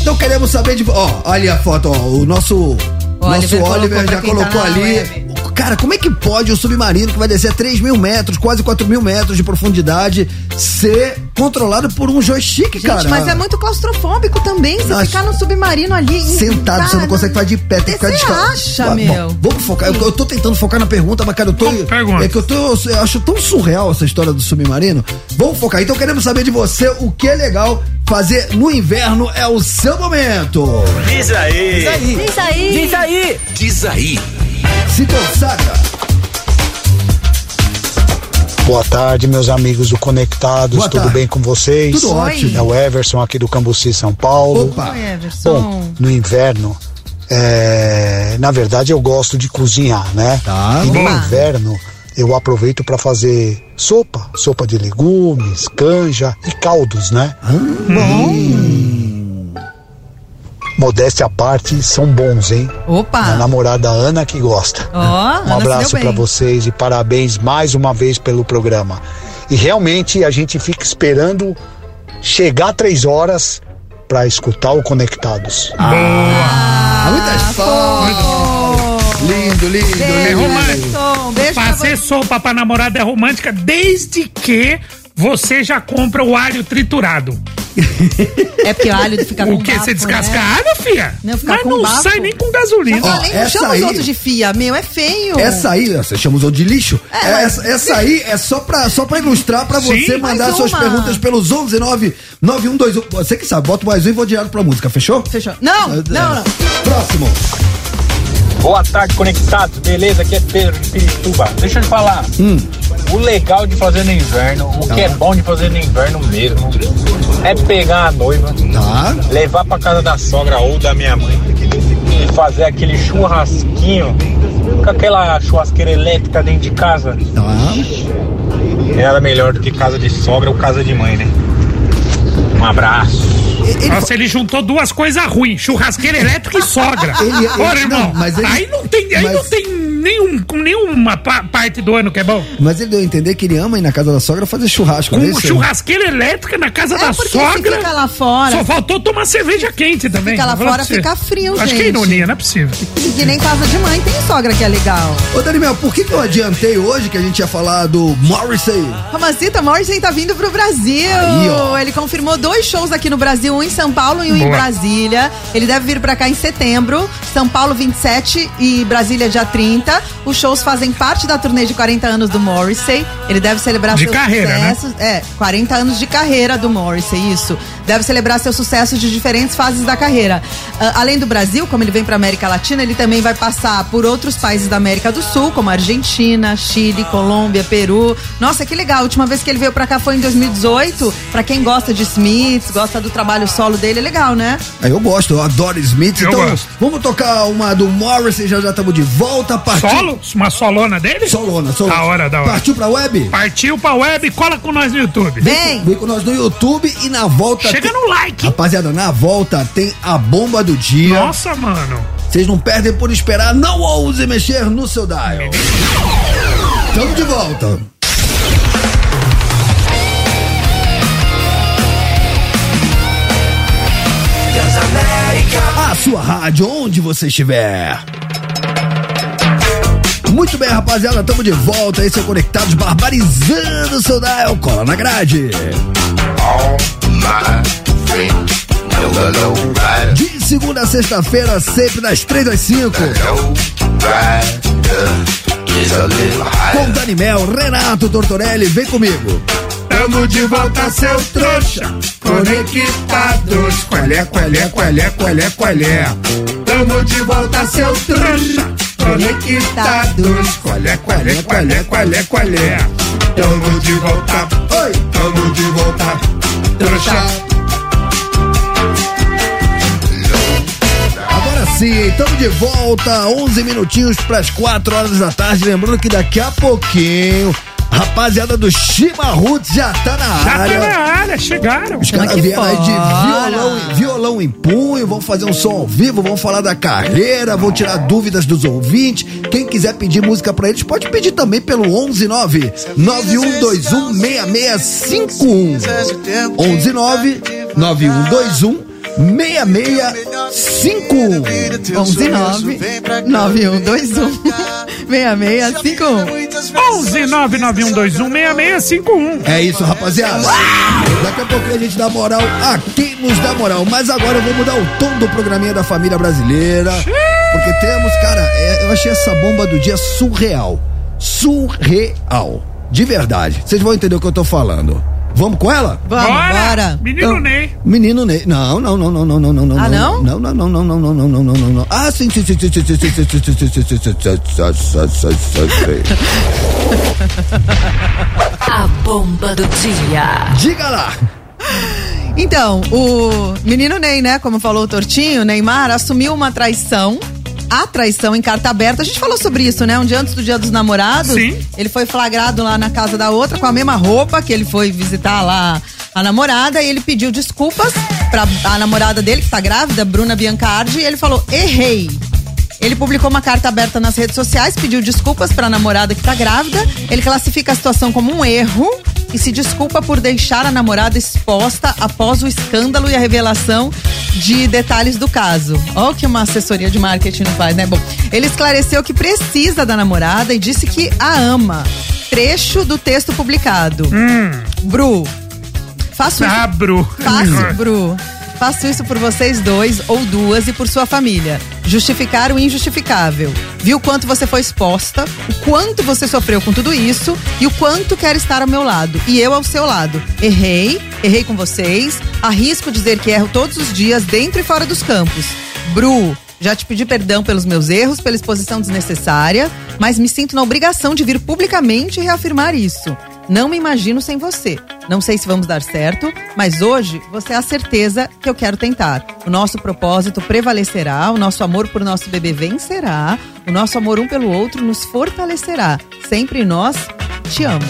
Então queremos saber de. Ó, olha a foto, ó. O nosso. O nosso Oliver Oliver, colocou pra já tá colocou na ali. web. Cara, como é que pode o submarino que vai descer a 3 mil metros, quase 4 mil metros de profundidade, ser controlado por um joystick, Gente, cara? mas é muito claustrofóbico também. Você Nossa. ficar no submarino ali. Sentado, você não consegue ficar de pé, tem que ficar Você descalço. acha, Ah, bom, meu? vamos focar. Eu, eu tô tentando focar na pergunta, mas, cara, eu tô. Pergunta? É que eu tô. Eu acho tão surreal essa história do submarino. Vamos focar. Então queremos saber de você o que é legal fazer no inverno. É o seu momento. Diz aí. Diz aí. Diz aí. Diz aí. Diz aí. Se consagra. Boa tarde, meus amigos do Conectados. Boa Tudo tarde. bem com vocês? Tudo ótimo. É o Everson aqui do Cambuci, São Paulo. Opa. Oi, Everson. Bom, no inverno, é, na verdade eu gosto de cozinhar, né? Tá. E no Boa. inverno eu aproveito para fazer sopa, sopa de legumes, canja e caldos, né? Hum. Modéstia à parte, são bons, hein? Minha Opa. namorada Ana que gosta. Ó, Um Ana abraço para vocês e parabéns mais uma vez pelo programa. E realmente a gente fica esperando chegar três horas para escutar o Conectados. Ah, muitas palmas. Lindo, lindo, lindo. romântico. Beijo pra Fazer sopa pra namorada é romântica desde que você já compra o alho triturado. É porque o alho fica com o que? Você descasca né? a alho, filha? Não, fica Mas com não bafo. sai nem com gasolina. Não, Ó, nem essa chama aí- os outros de fia. Meu, é feio. Essa aí, você chama os outros de lixo. É, mas- essa, essa aí é só pra, só pra ilustrar pra Sim. você mandar suas perguntas pelos 11 9 9121. Você que sabe, bota mais um e vou direto pra música, fechou? Fechou. Não, não, não. Próximo. Boa tarde, conectados. Beleza? Aqui é Pedro de Pirituba. Deixa eu te falar. O legal de fazer no inverno, o que é bom de fazer no inverno mesmo, é pegar a noiva, Tá. levar pra casa da sogra ou da minha mãe e fazer aquele churrasquinho com aquela churrasqueira elétrica dentro de casa. Tá. Nada melhor do que casa de sogra ou casa de mãe, né? Um abraço. Ele, Nossa, ele juntou duas coisas ruins: churrasqueira elétrica e sogra. Ele- Ora, irmão, não, ele- aí não tem, aí mas- não tem nenhum, nenhuma pa- parte do ano que é bom. mas ele deu a entender que ele ama ir na casa da sogra fazer churrasco, Com é churrasqueira elétrica na casa da É se sogra. fica lá fora, Só faltou tomar cerveja quente também. fica lá fora, fica frio, Acho que é gente. ironia, não é possível. que nem casa de mãe tem sogra que é legal. Ô, Daniel, por que, que eu adiantei hoje que a gente ia falar do Morrissey? Romacita Morrison tá vindo pro Brasil. Aí, ó. Ele confirmou dois shows aqui no Brasil, um em São Paulo e um em Boa. Brasília. Ele deve vir pra cá em setembro. São Paulo 27 e Brasília dia 30. Os shows fazem parte da turnê de 40 anos do Morrissey. Ele deve celebrar De seus carreira, né? sucessos. É, 40 anos de carreira do Morrissey, isso. Deve celebrar seus sucessos de diferentes fases da carreira. Ah, além do Brasil, como ele vem pra América Latina, ele também vai passar por outros países da América do Sul, como Argentina, Chile, Colômbia, Peru. Nossa, que legal. A última vez que ele veio pra cá foi em 2018. Pra quem gosta de Smiths, gosta do trabalho solo dele, é legal, né? Aí eu gosto, eu adoro Smith. Eu então, gosto. vamos tocar uma do Morrissey, já já estamos de volta. Partiu. Solo? Uma solona dele? Solona, solona. Da hora, da hora. Partiu pra web? Partiu pra web, cola com nós no YouTube. Vem! Vem com nós no YouTube e na volta. Chega tem- no like. Rapaziada, na volta tem a bomba do dia. Nossa, mano. Vocês não perdem por esperar, não ouse mexer no seu dial. Tamo de volta. A sua rádio, onde você estiver. Muito bem, rapaziada, tamo de volta. Esse é o Conectados Barbarizando o seu dial. Cola na grade. De segunda a sexta-feira, sempre das três às cinco. Com Dani Mel, Renato Tortorelli, vem comigo. Tamo de volta, seu trouxa. Conectados. Qualé, qualé, qualé, qualé, qualé. Tamo de volta, seu trouxa. Conectados. Qualé, qualé, qualé, qualé, qualé. Tamo de volta. Oi! Tamo de volta. Trouxa. Sim, estamos de volta, 11 minutinhos para as 4 horas da tarde. Lembrando que daqui a pouquinho, rapaziada do Chimarruts já tá na Já tá área. na área, chegaram. Os caras aqui vieram aí de violão, violão em punho, vão fazer um som ao vivo, vão falar da carreira, vão tirar dúvidas dos ouvintes. Quem quiser pedir música pra eles, pode pedir também pelo 119 9121 6651. 119 9121 6651. 119 9121 11 991216651. É isso, rapaziada. Daqui a pouquinho a gente dá moral a quem nos dá moral. Mas agora eu vou mudar o tom do programinha da família brasileira. Porque temos, cara, é, eu achei essa bomba do dia surreal. Surreal. De verdade. Vocês vão entender o que eu tô falando. Vamos com ela? Vamos, bora. Menino Ney. Menino Ney. Não, não, não, não, não, não, não, não. Ah, não? Não, não, não, não, não, não, não, não, não, não, não. Ah, sim, sim, sim, sim, sim, sim, sim, sim, sim, sim, sim, sim, sim, sim, sim, sim, sim, sim, sim. A bomba do dia. Diga lá. Então, o menino Ney, né? Como falou o Tortinho, Neymar assumiu uma traição. A traição em carta aberta. A gente falou sobre isso, né? Um dia antes do dia dos namorados. Sim. Ele foi flagrado lá na casa da outra com a mesma roupa que ele foi visitar lá a namorada. E ele pediu desculpas pra a namorada dele, que tá grávida, Bruna Biancardi. E ele falou: errei. Ele publicou uma carta aberta nas redes sociais, pediu desculpas para a namorada que tá grávida. Ele classifica a situação como um erro e se desculpa por deixar a namorada exposta após o escândalo e a revelação de detalhes do caso. Olha o que uma assessoria de marketing não faz, né? Bom, ele esclareceu que precisa da namorada e disse que a ama. Trecho do texto publicado. Bru, faço isso Ah, Bru. Fácil, Bru. Faço isso por vocês dois ou duas e por sua família. Justificar o injustificável. Viu quanto você foi exposta, o quanto você sofreu com tudo isso e o quanto quer estar ao meu lado. E eu ao seu lado. Errei, errei com vocês. Arrisco dizer que erro todos os dias, dentro e fora dos campos. Bru, já te pedi perdão pelos meus erros, pela exposição desnecessária, mas me sinto na obrigação de vir publicamente reafirmar isso. Não me imagino sem você. Não sei se vamos dar certo, mas hoje você é a certeza que eu quero tentar. O nosso propósito prevalecerá, o nosso amor por nosso bebê vencerá, o nosso amor um pelo outro nos fortalecerá. Sempre nós te amo.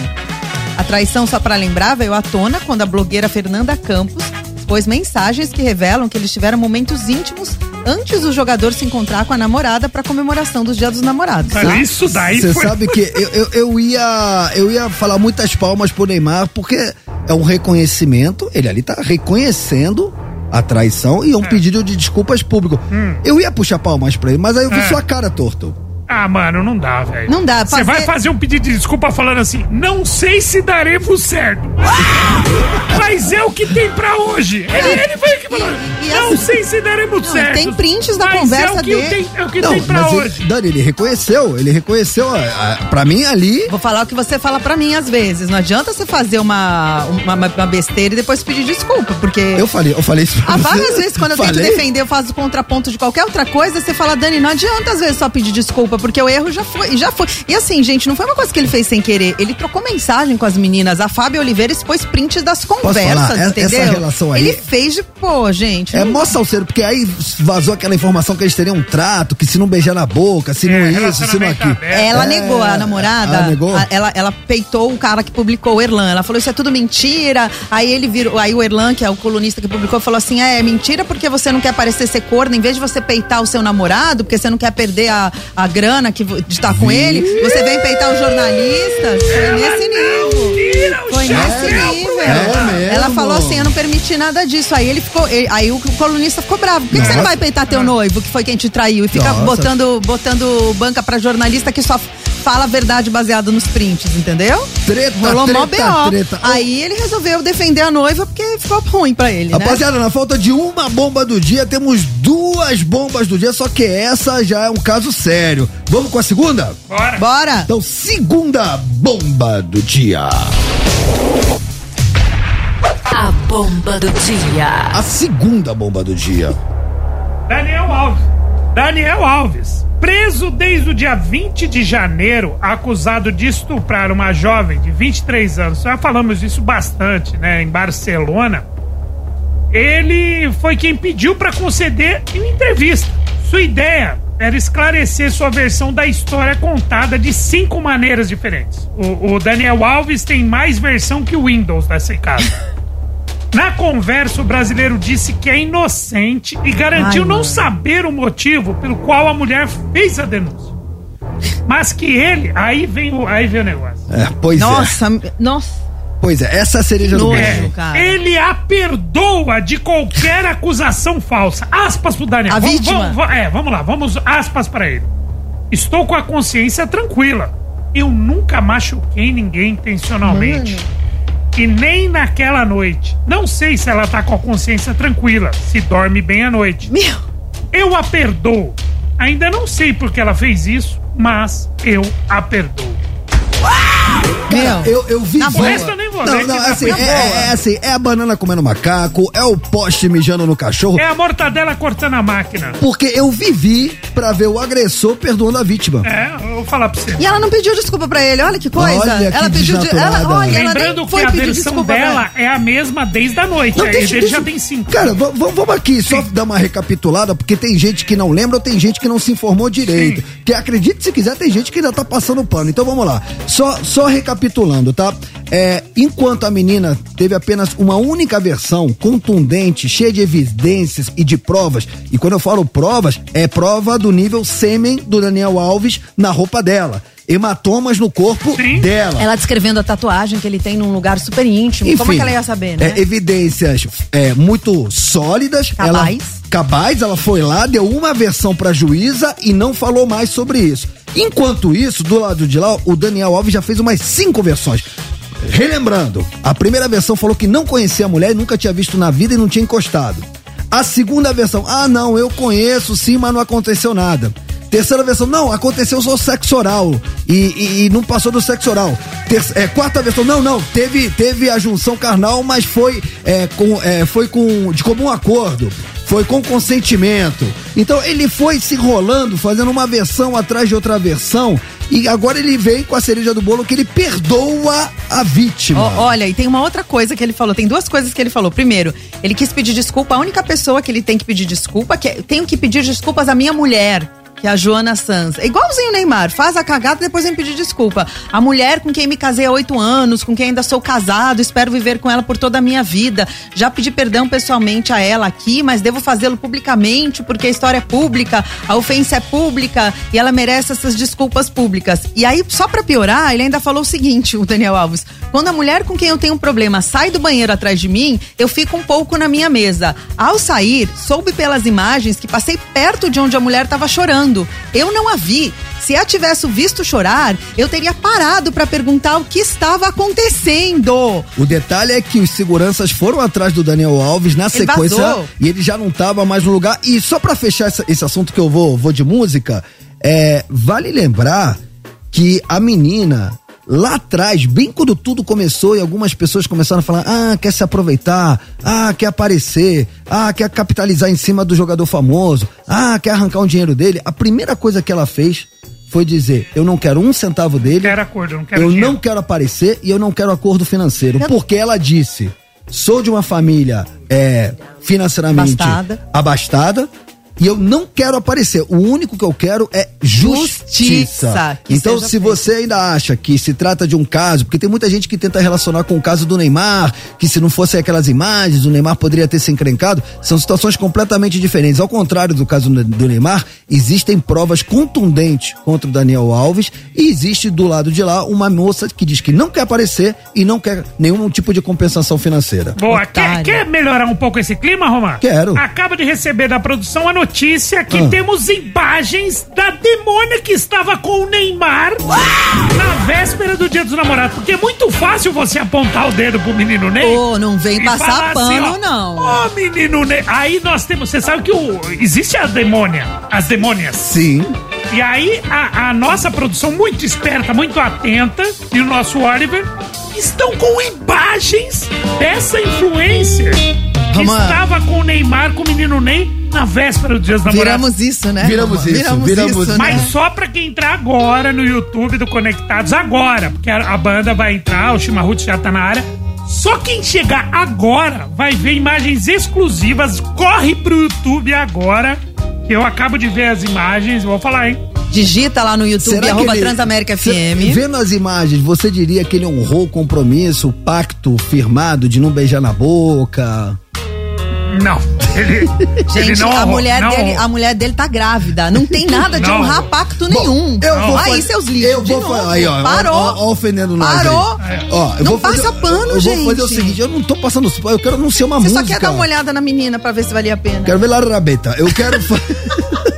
A traição, só para lembrar, veio à tona quando a blogueira Fernanda Campos expôs mensagens que revelam que eles tiveram momentos íntimos antes do jogador se encontrar com a namorada para comemoração dos Dia dos Namorados. Mas isso daí Você foi. sabe que eu, eu, eu ia eu ia falar muitas palmas pro Neymar porque é um reconhecimento, ele ali tá reconhecendo a traição e é um pedido de desculpas público. Eu ia puxar palmas pra ele, mas aí eu vi É. sua cara, Torto. Ah, mano, não dá, velho. Não dá, Você fazer- vai fazer um pedido de desculpa falando assim, não sei se daremos certo. Mas é o que tem pra hoje. Ele, ele foi aqui falando, E- e não assim- sei se daremos Não, certo. tem prints da mas conversa é o que dele. Tem, é o que Não, tem pra mas hoje. ele, Dani, ele reconheceu, ele reconheceu, a, a, pra mim ali, Vou falar o que você fala pra mim às vezes. Não adianta você fazer uma, uma, uma besteira e depois pedir desculpa, porque. eu falei, eu falei isso pra Há você. várias vezes, quando eu tento Falei? defender, eu faço o contraponto de qualquer outra coisa, você fala, Dani, não adianta às vezes só pedir desculpa, porque o erro já foi, já foi. E assim, gente, não foi uma coisa que ele fez sem querer. Ele trocou mensagem com as meninas. A Fábia Oliveira expôs prints das conversas, falar? Essa- entendeu? essa relação aí- Ele fez de, pô, gente. É não- mó salseiro, porque aí vazou aquela informação que eles teriam um trato, que se não beijar na boca, se não É, isso, se não aquilo. Ela É, negou, a namorada. ela negou? a- ela, ela peitou o cara que publicou, o Erlan. Ela falou: Isso é tudo mentira. Aí ele virou. Aí o Erlan, que é o colunista que publicou, falou assim: É, é mentira porque você não quer parecer ser corno. Em vez de você peitar o seu namorado, porque você não quer perder a, a grana que, de estar com ele, você vem peitar o jornalista. Foi nesse nível. Foi nesse nível. É? Ela falou assim: eu não permiti nada disso. Aí ele ficou. ele- aí o colunista ficou bravo. Por que, que você não vai peitar teu noivo, que foi quem te traiu? E fica Nossa. botando, botando banca pra jornalista que só fala a verdade baseada nos prints, entendeu? Treta, Rolou mó treta, B.O. treta. Aí ele resolveu defender a noiva porque ficou ruim pra ele, né? Rapaziada, na falta de uma bomba do dia, temos duas bombas do dia, só que essa já é um caso sério. Vamos com a segunda? Bora. Bora! Então, segunda bomba do dia. A bomba do dia. A segunda bomba do dia. Daniel Alves. Daniel Alves. Preso desde o dia 20 de janeiro, acusado de estuprar uma jovem de 23 anos. Já falamos disso bastante, né? Em Barcelona. Ele foi quem pediu para conceder uma entrevista. Sua ideia era esclarecer sua versão da história contada de cinco maneiras diferentes. O, o Daniel Alves tem mais versão que o Windows nesse caso. Na conversa, o brasileiro disse que é inocente e garantiu Ai, não mano. saber o motivo pelo qual a mulher fez a denúncia. Mas que ele. Aí vem o, aí vem o negócio. É, pois é. Nossa, nossa. Pois é, essa é a cereja do bolo. cara. Ele a perdoa de qualquer acusação falsa. Aspas pro Daniel. A Vamos- vítima. vamos- é, vamos lá, vamos aspas pra ele. Estou com a consciência tranquila. Eu nunca machuquei ninguém intencionalmente. E nem naquela noite. Não sei se ela tá com a consciência tranquila, se dorme bem à noite. Meu, Eu a perdoo. Ainda não sei por que ela fez isso, mas eu a perdoo. Cara, eu, eu vi. Na eu nem vou Não, não, tá assim, bem é, boa. é assim, é a banana comendo macaco, é o poste mijando no cachorro. É a mortadela cortando a máquina. Porque eu vivi pra ver o agressor perdoando a vítima. É, eu vou falar pra você. E ela não pediu desculpa pra ele, olha que coisa. Olha que ela pediu de, ela, olha, ela Lembrando nem que a versão desculpa dela é a mesma desde a noite. Não, deixa- ele deixa- já tem cinco. Cara, va- va- vamos aqui só dar uma recapitulada, porque tem gente que não lembra ou tem gente que não se informou direito. Que acredite se quiser, tem gente que ainda tá passando pano. Então vamos lá. Só, só recapitulando, tá? É, enquanto a menina teve apenas uma única versão contundente, cheia de evidências e de provas, e quando eu falo provas, é prova do nível sêmen do Daniel Alves na roupa dela. Hematomas no corpo Sim. dela. Ela descrevendo a tatuagem que ele tem num lugar super íntimo. Como é que ela ia saber, né? é, evidências é, muito sólidas. Cabais. Ela, cabais, ela foi lá, deu uma versão pra juíza e não falou mais sobre isso. Enquanto isso, do lado de lá, o Daniel Alves já fez umas cinco versões. Relembrando, a primeira versão falou que não conhecia a mulher, nunca tinha visto na vida e não tinha encostado. A segunda versão, ah não, eu conheço sim, mas não aconteceu nada. Terceira versão, não, aconteceu só sexo oral e, e- e não passou do sexo oral. É, quarta versão, não, não, teve, teve a junção carnal, mas foi, é, com, é, foi com, de comum acordo, foi com consentimento. Então ele foi se enrolando, fazendo uma versão atrás de outra versão e agora ele vem com a cereja do bolo que ele perdoa a vítima. Olha, e tem uma outra coisa que ele falou. Tem duas coisas que ele falou. Primeiro, ele quis pedir desculpa. A única pessoa que ele tem que pedir desculpa, que é, tenho que pedir desculpas à minha mulher. Que é a Joana Sanz. É igualzinho o Neymar. Faz a cagada e depois vem pedir desculpa. A mulher com quem me casei há oito anos, com quem ainda sou casado, espero viver com ela por toda a minha vida. Já pedi perdão pessoalmente a ela aqui, mas devo fazê-lo publicamente, porque a história é pública, a ofensa é pública e ela merece essas desculpas públicas. E aí, só pra piorar, ele ainda falou o seguinte, o Daniel Alves: quando a mulher com quem eu tenho um problema sai do banheiro atrás de mim, eu fico um pouco na minha mesa. Ao sair, soube pelas imagens que passei perto de onde a mulher estava chorando. Eu não a vi. Se a tivesse visto chorar, eu teria parado pra perguntar o que estava acontecendo. O detalhe é que os seguranças foram atrás do Daniel Alves na Ele sequência vazou. e ele já não tava mais no lugar. E só pra fechar essa- esse assunto que eu vou, vou de música, é, vale lembrar que a menina lá atrás, bem quando tudo começou e algumas pessoas começaram a falar: "Ah, quer se aproveitar, ah, quer aparecer, ah, quer capitalizar em cima do jogador famoso, ah, quer arrancar um dinheiro dele". A primeira coisa que ela fez foi dizer: "Eu não quero um centavo dele". Quero acordo, eu não quero Eu dinheiro. não quero aparecer e eu não quero acordo financeiro. Porque ela disse: sou de uma família é, financeiramente Abastada. abastada e eu não quero aparecer. O único que eu quero é justiça. Justiça, que Então, se feito. você ainda acha que se trata de um caso, porque tem muita gente que tenta relacionar com o caso do Neymar, que se não fossem aquelas imagens, o Neymar poderia ter se encrencado, são situações completamente diferentes. Ao contrário do caso do Neymar, existem provas contundentes contra o Daniel Alves e existe do lado de lá uma moça que diz que não quer aparecer e não quer nenhum tipo de compensação financeira. Boa, quer, quer melhorar um pouco esse clima, Romar? Quero. Acaba de receber da produção a notícia que Ah. temos imagens da demônia que estava com o Neymar na véspera do dia dos namorados. Porque é muito fácil você apontar o dedo pro menino Ney. Ô, não vem passar falar pano, ó, não. Ô, menino Ney. Aí nós temos. Você sabe que o, existe a demônia. As demônias. Sim. E aí, a, a nossa produção, muito esperta, muito atenta, e o nosso Oliver, estão com imagens dessa influencer lá. estava com o Neymar, com o menino Ney, na véspera do Dia dos Namorados. Viramos isso, né? Viramos isso, viramos- né? Mas só pra quem entrar agora no YouTube do Conectados, agora, porque a, a banda vai entrar, o Chimarruts já tá na área. Só quem chegar agora vai ver imagens exclusivas. Corre pro YouTube agora, que eu acabo de ver as imagens, vou falar, hein? Digita lá no YouTube, Será arroba ele- Transamérica Cê- FM. Vendo as imagens, você diria que ele honrou o compromisso, o pacto firmado de não beijar na boca? Não. Ele, ele Gente, não a, honrou, mulher não dele, a mulher dele tá grávida. Não tem nada de Não. honrar pacto Bom, nenhum. eu vou aí, seus lixos. Eu vou novo. falar. Aí, ó, Parou. Ó, ó, ofendendo nós. Parou. Aí. Ó, eu Não vou fazer- passa pano, Eu gente. vou fazer o seguinte: eu não tô passando. Eu quero anunciar uma Você música. só quer dar uma olhada na menina pra ver se valia a pena. Quero ver lá a rabeta. Eu quero.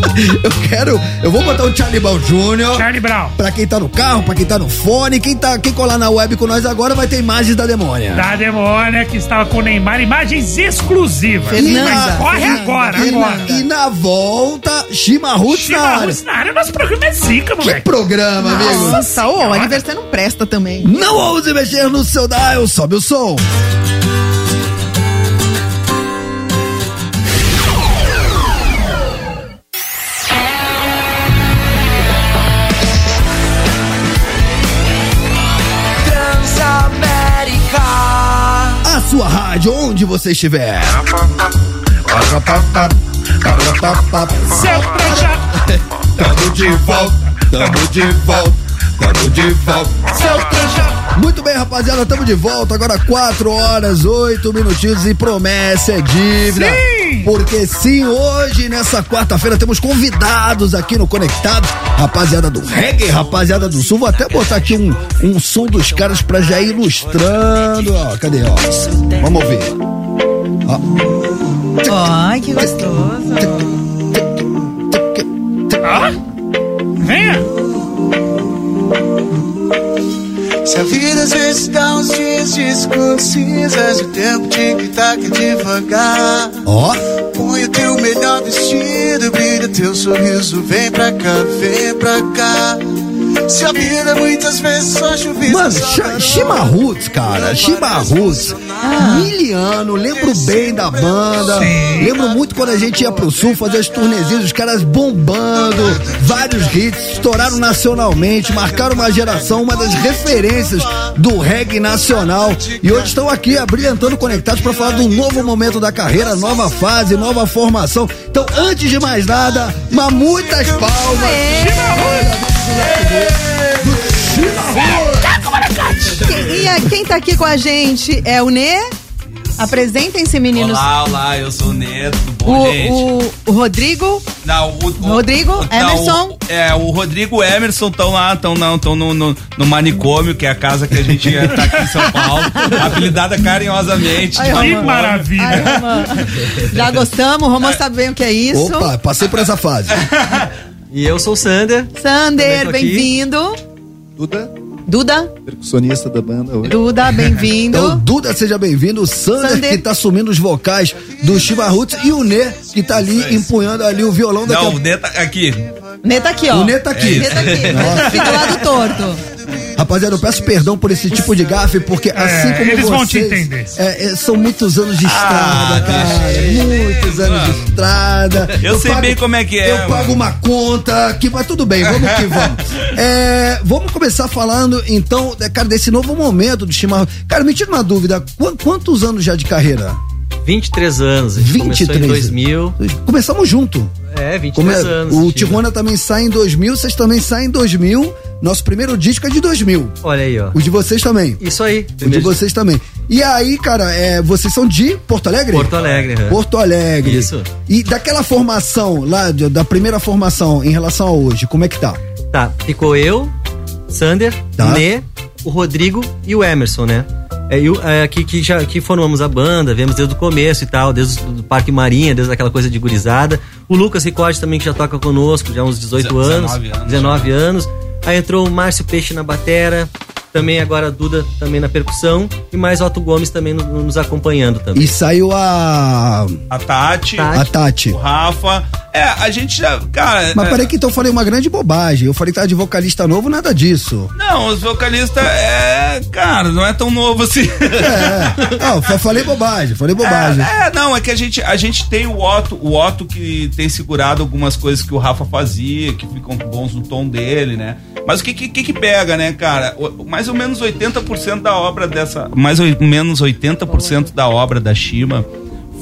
Eu quero. Eu vou botar o Charlie Brown Jr. Charlie Brown. Pra quem tá no carro, pra quem tá no fone, quem, tá, quem colar na web com nós agora vai ter imagens da demônia. Da demônia que estava com o Neymar, imagens exclusivas. Fernanda. Mas corre agora, e, agora. na, e na volta, Chimarruts na área. Na área, nosso programa é zica, Que moleque. programa, amigo. Nossa, ô, o aniversário não presta também. Não ouse mexer no seu dial, sobe o som. Sua rádio, onde você estiver. Seu trouxa, Tamo de volta, tamo de volta, tamo de volta. seu trouxa. Muito bem, rapaziada, tamo de volta. Agora 4 horas, 8 minutinhos e promessa é dívida. Sim! Porque sim, hoje, nessa quarta-feira, temos convidados aqui no Conectado. Rapaziada do reggae, rapaziada do sul. Vou até botar aqui um, um som dos caras pra já ir ilustrando. Ó, cadê, ó? Vamos ouvir. Ai, que gostoso. Ó, venha. A vida às vezes dá uns dias desconcisas, o tempo tic-tac devagar. Ó, Põe o teu melhor vestido, brilha teu sorriso, vem pra cá, vem pra cá. Se a vida muitas vezes só chuvisca. Mano, Ch- cara. Chimarruts. Miliano, lembro bem da banda. Lembro muito quando a gente ia pro sul fazer as turnezinhas, os caras bombando. Vários hits, estouraram nacionalmente, marcaram uma geração, uma das referências do reggae nacional. E hoje estão aqui abrilhantando conectados para falar de um novo momento da carreira, nova fase, nova formação. Então, antes de mais nada, mas muitas palmas. Quem, e a- quem tá aqui com a gente é o Nê. Apresentem-se, meninos. Olá, olá, eu sou o Neto, tudo bom, O, gente? o, o Rodrigo. Não, o, o- Rodrigo, o- Emerson. o- é, o Rodrigo e o Emerson estão lá, estão não, tão no, no, no manicômio, que é a casa que a gente tá aqui em São Paulo, apelidada carinhosamente. Ai, Que maravilha. Ai. Já gostamos, o Romão sabe bem o que é isso. Opa, passei por essa fase. E eu sou o Sander. Sander, aqui. bem-vindo. Duda, Duda, percussionista da banda hoje. Duda, bem-vindo. Então, Duda, seja bem-vindo. O Sander, Sander. que tá assumindo os vocais do Chimarruts. E o Nê, que tá ali empunhando ali o violão daqui Não, o Neto aqui. Nê tá aqui, ó. O Nê tá aqui. Nê tá aqui. Nossa. Fica do lado torto. Rapaziada, eu peço perdão por esse tipo de gafe, porque assim como eles vocês... vão te entender. é, é, são muitos anos de estrada, Ah, cara. Muitos anos de estrada. Eu sei bem como é que é, Eu mano. pago uma conta, que mas tudo bem, vamos que vamos. É, vamos começar falando, então, é, cara, desse novo momento do chimarrão. Cara, me tira uma dúvida, qu- quantos anos já de carreira? 23 anos. A gente começou 23. em 2000. Começamos junto. É, 23 Como é? anos. O. Tijuana também sai em 2000, vocês também saem em 2000. Nosso primeiro disco é de 2000. Olha aí, ó. O de vocês também. Isso aí. O de vocês também. E aí, cara, é, vocês são de Porto Alegre? Porto Alegre. Porto Alegre. Isso. E daquela formação lá, da primeira formação em relação a hoje, como é que tá? Tá, ficou eu, Sander, Tá. o Nê, o Rodrigo e o Emerson, né? É, e o- é, que, que já que formamos a banda, viemos desde o começo e tal, desde o Parque Marinha, desde aquela coisa de gurizada. O Lucas Ricordi também, que já toca conosco, já há uns 18 Deze- anos. 19 anos. 19 anos. Aí entrou o Márcio Peixe na batera, também agora a Duda também na percussão, e mais Otto Gomes também no- nos acompanhando também. E saiu a. A Tati, A Tati. o Rafa. É, a gente já. Cara. Mas é- peraí que então eu falei uma grande bobagem. Eu falei que tava de vocalista novo, nada disso. Não, os vocalistas é. Cara, não é tão novo assim. É. Não, eu falei bobagem, falei bobagem. É, é, não, é que a gente, a gente tem o Otto, o Otto que tem segurado algumas coisas que o Rafa fazia, que ficam bons no tom dele, né? Mas o que que, que que pega, né, cara? O- mais ou menos 80% da obra dessa. Mais ou menos 80% da obra da Shima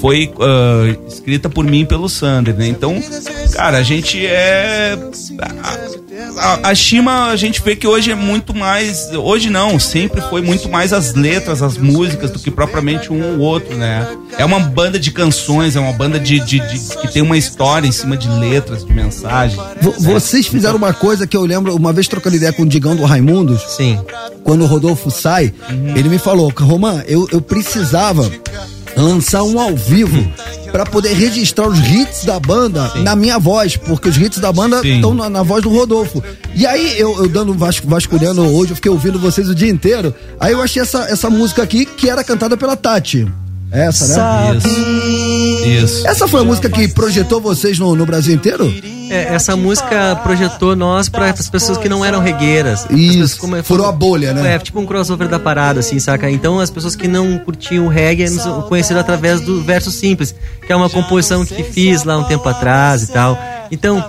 foi ah, escrita por mim e pelo Sander, né? Então, cara, a gente é. A, a, Shima, a gente vê que hoje é muito mais. Hoje não, sempre foi muito mais as letras, as músicas, do que propriamente um ou outro, né? É uma banda de canções, é uma banda de, de- de- que tem uma história em cima de letras, de mensagens. Vo- Vocês fizeram uma coisa que eu lembro, uma vez trocando ideia com o Digão do Raimundos. Sim. Quando o Rodolfo sai, ele me falou, Romã, eu, eu precisava lançar um ao vivo pra poder registrar os hits da banda na minha voz, porque os hits da banda Sim. estão na, na voz do Rodolfo. E aí, eu, eu dando vasco, vasculhando hoje, eu fiquei ouvindo vocês o dia inteiro. Aí eu achei essa, essa música aqui que era cantada pela Tati. É Essa, né? Isso. Essa foi a música que projetou vocês no, no Brasil inteiro? É, essa música projetou nós para as pessoas que não eram regueiras. Pessoas Isso, como- furou a bolha, né? É, tipo um crossover da parada, assim, saca? Então as pessoas que não curtiam o reggae nos conheceram através do verso simples, que é uma composição que fiz lá um tempo atrás e tal. Então,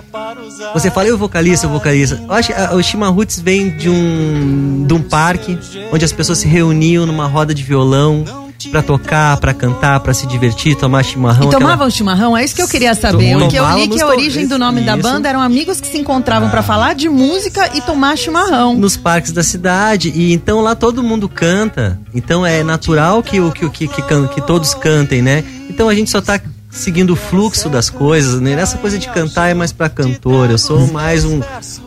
você fala, eu vocalista, eu vocalista. Eu acho que ah, o Shima Roots vem de um, de um parque onde as pessoas se reuniam numa roda de violão pra tocar, pra cantar, pra se divertir, tomar chimarrão. E aquela- tomavam chimarrão? É isso que eu queria saber. Tomou. O que eu li que a origem do nome da isso. banda eram amigos que se encontravam pra falar de música e tomar chimarrão. nos parques da cidade e então lá todo mundo canta então é natural que o que, que, que, que todos cantem né então a gente só tá seguindo o fluxo das coisas né essa coisa de cantar é mais pra cantor eu sou mais um,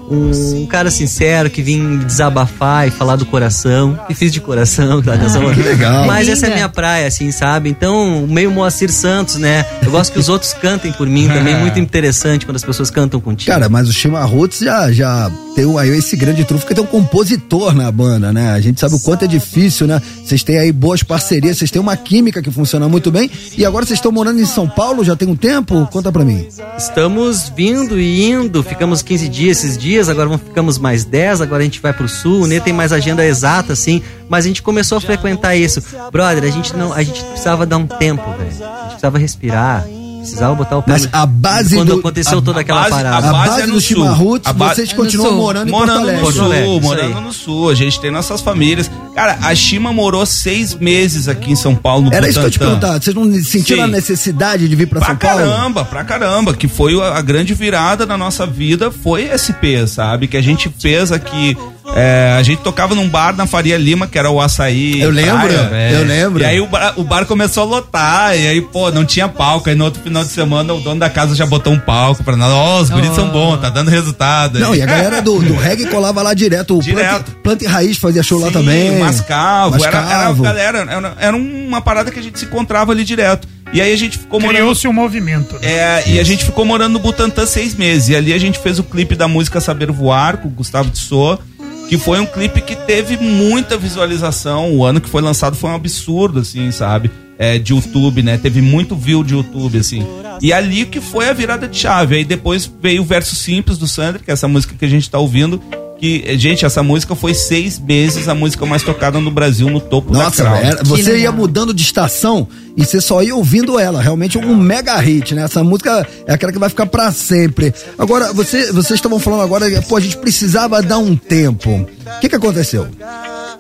um cara sincero que vim desabafar e falar do coração e fiz de coração tá, canção. que legal. mas essa é Linda. minha praia assim sabe então meio Moacir Santos né eu gosto que os outros cantem por mim também é muito interessante quando as pessoas cantam contigo Cara, mas o Shima Roots já, já tem um- aí esse grande trunfo que tem um compositor na banda, né? A gente sabe o quanto é difícil, né? Vocês têm aí boas parcerias, vocês têm uma química que funciona muito bem. E agora vocês estão morando em São Paulo, já tem um tempo? Conta pra mim. Estamos vindo e indo, ficamos 15 dias esses dias, agora ficamos mais 10, agora a gente vai pro sul, nem tem mais agenda exata assim, mas a gente começou a frequentar isso. Brother, a gente não, a gente precisava dar um tempo, velho. A gente precisava respirar, precisava botar o pé Mas no- a base quando do- aconteceu a- toda a aquela base- parada. A base base, é do no Shima sul. A ba- vocês É no continuam sul. morando em Porto Morando Alegre. no Porto sul, morando no sul. A gente tem nossas famílias. Cara, a Shima morou seis meses aqui em São Paulo, no Era isso que eu te perguntar. Vocês não sentiram Sim. a necessidade de vir pra, Pra São Paulo? caramba, pra caramba, que foi a, a grande virada na nossa vida, foi SP, sabe? Que a gente fez aqui, é, a gente tocava num bar na Faria Lima, que era o Açaí Eu lembro, Praia. eu lembro. E aí o bar, o bar começou a lotar, e aí, pô, não tinha palco, aí no outro final de semana o dono da casa já botou um palco pra nós, ó, os guris são bons, tá dando resultado. Não, e a galera do, do reggae colava lá direto. O Direto. Planta, Planta e Raiz fazia show lá Sim, também. o Mascavo, Era, era, Mascavo. galera, era, uma parada que a gente se encontrava ali direto. E aí a gente ficou morando. Criou-se um movimento. né? É, e a gente ficou morando no Butantã seis meses. E ali a gente fez o clipe da música Saber Voar com o Gustavo Tissot, que foi um clipe que teve muita visualização. O ano que foi lançado foi um absurdo, assim, sabe? É, de YouTube, né? Teve muito view de YouTube, assim. E ali que foi a virada de chave. Aí depois veio o verso simples do Sandro, que é essa música que a gente tá ouvindo. Que, gente, essa música foi seis meses a música mais tocada no Brasil, no topo Nossa, da crowd. era- você ia mudando de estação e você só ia ouvindo ela. Realmente um mega hit, né? Essa música é aquela que vai ficar pra sempre. Agora, você, vocês estavam falando agora, pô, a gente precisava dar um tempo. O que que aconteceu?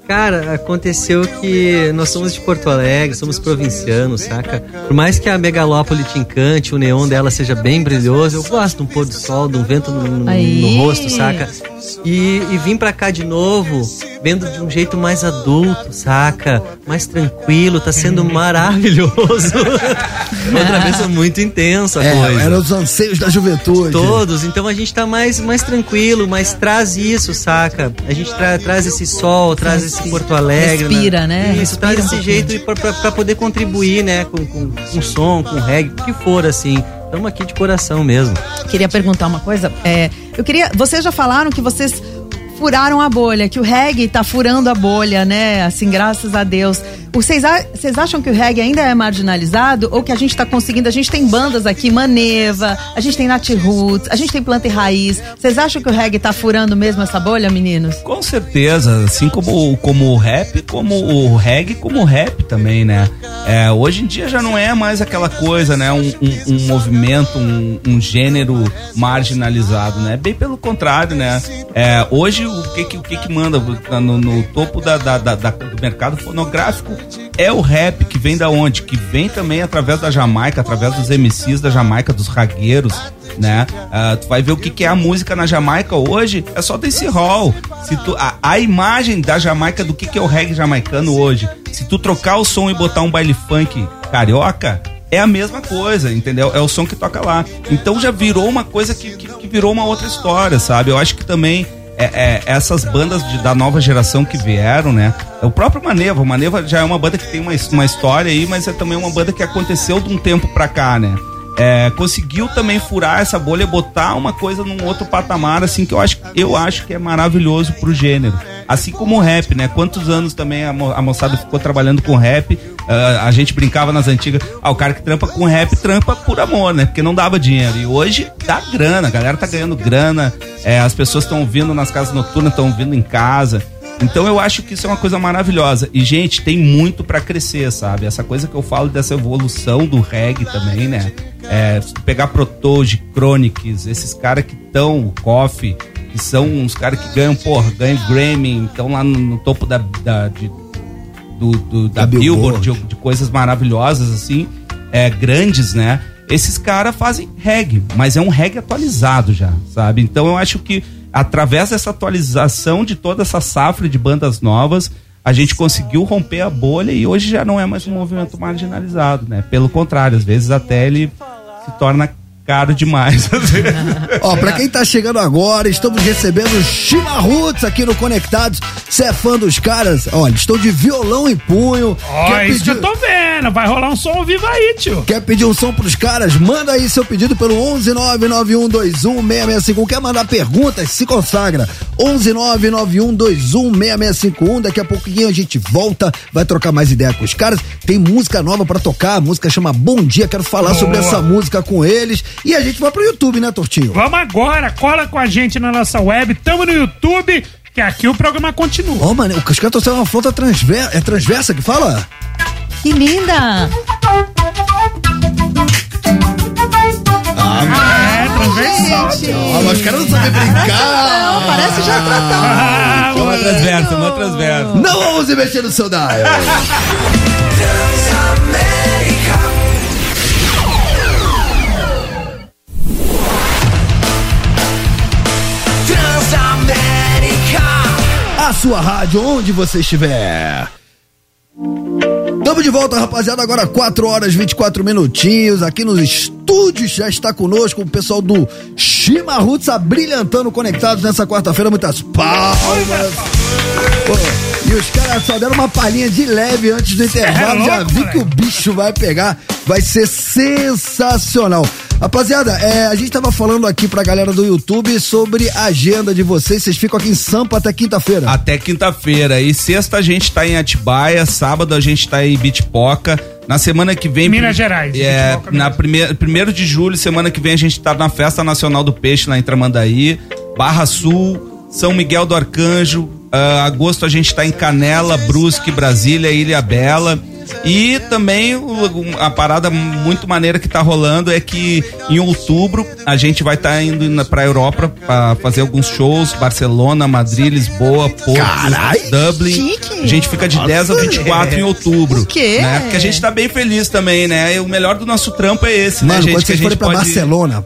Cara, aconteceu que nós somos de Porto Alegre, somos provincianos, saca? Por mais que a megalópole te encante, o neon dela seja bem brilhoso, eu gosto de um pôr do sol, de um vento no, no- no rosto, saca? E, e vim pra cá de novo, vendo de um jeito mais adulto, saca? Mais tranquilo, tá sendo maravilhoso. Outra vez é muito intensa a coisa. É, eram os anseios da juventude. Todos, então a gente tá mais, mais tranquilo, mas traz isso, saca? A gente tra- traz esse sol, traz esse Porto Alegre. Respira, né? Isso, Respira traz um esse pouquinho. jeito e pra, pra, pra poder contribuir, né? Com, com, com som, com reggae, o que for, assim. Estamos aqui de coração mesmo. Queria perguntar uma coisa. É, eu queria. Vocês já falaram que vocês furaram a bolha, que o reggae tá furando a bolha, né? Assim, graças a Deus. Vocês, acham que o reggae ainda é marginalizado ou que a gente tá conseguindo? A gente tem bandas aqui, Maneva, a gente tem Nat Roots, a gente tem Planta e Raiz. Vocês acham que o reggae tá furando mesmo essa bolha, meninos? Com certeza, assim como, como o rap, como o reggae, como o rap também, né? É, hoje em dia já não é mais aquela coisa, né? Um, um, um movimento, um, um gênero marginalizado, né? Bem pelo contrário, né? É, hoje o que que, o que, que manda no, no topo da- da- da- do mercado fonográfico é o rap, que vem da onde? Que vem também através da Jamaica, através dos MCs da Jamaica, dos ragueiros, né? Ah, tu vai ver o que, que é a música na Jamaica hoje, é só desse hall. Se tu, a, a imagem da Jamaica, do que, que é o reggae jamaicano hoje, se tu trocar o som e botar um baile funk carioca, é a mesma coisa, entendeu? É o som que toca lá. Então já virou uma coisa que, que, que virou uma outra história, sabe? Eu acho que também é, é, essas bandas de- da nova geração que vieram, né? É o próprio Maneva. O Maneva já é uma banda que tem uma, uma história aí, mas é também uma banda que aconteceu de um tempo pra cá, né? É, conseguiu também furar essa bolha, botar uma coisa num outro patamar, assim, que eu acho, eu acho que é maravilhoso pro gênero. Assim como o rap, né? Quantos anos também a, mo- a moçada ficou trabalhando com rap, ah, a gente brincava nas antigas, ah, o cara que trampa com rap trampa por amor, né? Porque não dava dinheiro. E hoje dá grana, a galera tá ganhando grana, é, as pessoas estão ouvindo nas casas noturnas, estão ouvindo em casa. Então eu acho que isso é uma coisa maravilhosa. E, gente, tem muito pra crescer, sabe? Essa coisa que eu falo dessa evolução do reggae também, né? É, pegar Protoge, Chronix, esses caras que estão, o Coffee, que são uns caras que ganham, porra, ganham Grammy, estão lá no, no topo da, da, de- do, do- da, Da Billboard, Billboard. de, de coisas maravilhosas, assim, é, grandes, né? Esses caras fazem reggae, mas é um reggae atualizado já, sabe? Então eu acho que através dessa atualização de toda essa safra de bandas novas, a gente conseguiu romper a bolha e hoje já não é mais um movimento marginalizado, né? Pelo contrário, às vezes até ele se torna caro demais. Ó, pra quem tá chegando agora, estamos recebendo Chima Roots aqui no Conectados. Você é fã dos caras? Olha, estão de violão em punho. Ó, Quer é isso que eu tô vendo. Vai rolar um som ao vivo aí, tio. Quer pedir um som pros caras? Manda aí seu pedido pelo 11991216651. Quer mandar perguntas? Se consagra. 11991216651. Daqui a pouquinho a gente volta, vai trocar mais ideia com os caras. Tem música nova pra tocar, a música chama Bom Dia. Quero falar Boa. sobre essa música com eles. E a gente vai pro YouTube, né, Tortinho? Vamos agora, cola com a gente na nossa web. Tamo no YouTube, que aqui o programa continua. Ó, mano, os caras trouxeram uma flauta transversa. É transversa que fala? Que linda! É, transversal. Ó, mas os caras não sabem brincar. Não, parece já tratado. Ah, uma transversa, uma transversa. Não vamos mexer no seu dial. A sua rádio, onde você estiver. Tamo de volta, rapaziada. Agora 4 horas 24 minutinhos. Aqui nos estúdios já está conosco o pessoal do Shima Roots abrilhantando conectados nessa quarta-feira. Muitas palmas. Pô, e os caras só deram uma palhinha de leve antes do intervalo. É já vi que o bicho vai pegar. Vai ser sensacional. Rapaziada, é, a gente tava falando aqui pra galera do YouTube sobre a agenda de vocês. Vocês ficam aqui em Sampa até quinta-feira. Até quinta-feira. E sexta a gente tá em Atibaia, sábado a gente tá em Bitpoca. Na semana que vem. Minas Gerais, É, na primeira, primeiro de julho, semana que vem, a gente tá na Festa Nacional do Peixe, lá em Tramandaí. Barra Sul, São Miguel do Arcanjo. ah, agosto a gente tá em Canela, Brusque, Brasília, Ilha Bela. E também a parada muito maneira que tá rolando é que em outubro a gente vai estar tá indo pra Europa pra fazer alguns shows, Barcelona, Madrid, Lisboa, Porto, Carai! Dublin. Chique! A gente fica de 10 a 24 em outubro. O quê? Né? Porque a gente tá bem feliz também, né? E o melhor do nosso trampo é esse, Mano, né, gente? quando Que a vocês gente forem pra pode... Barcelona,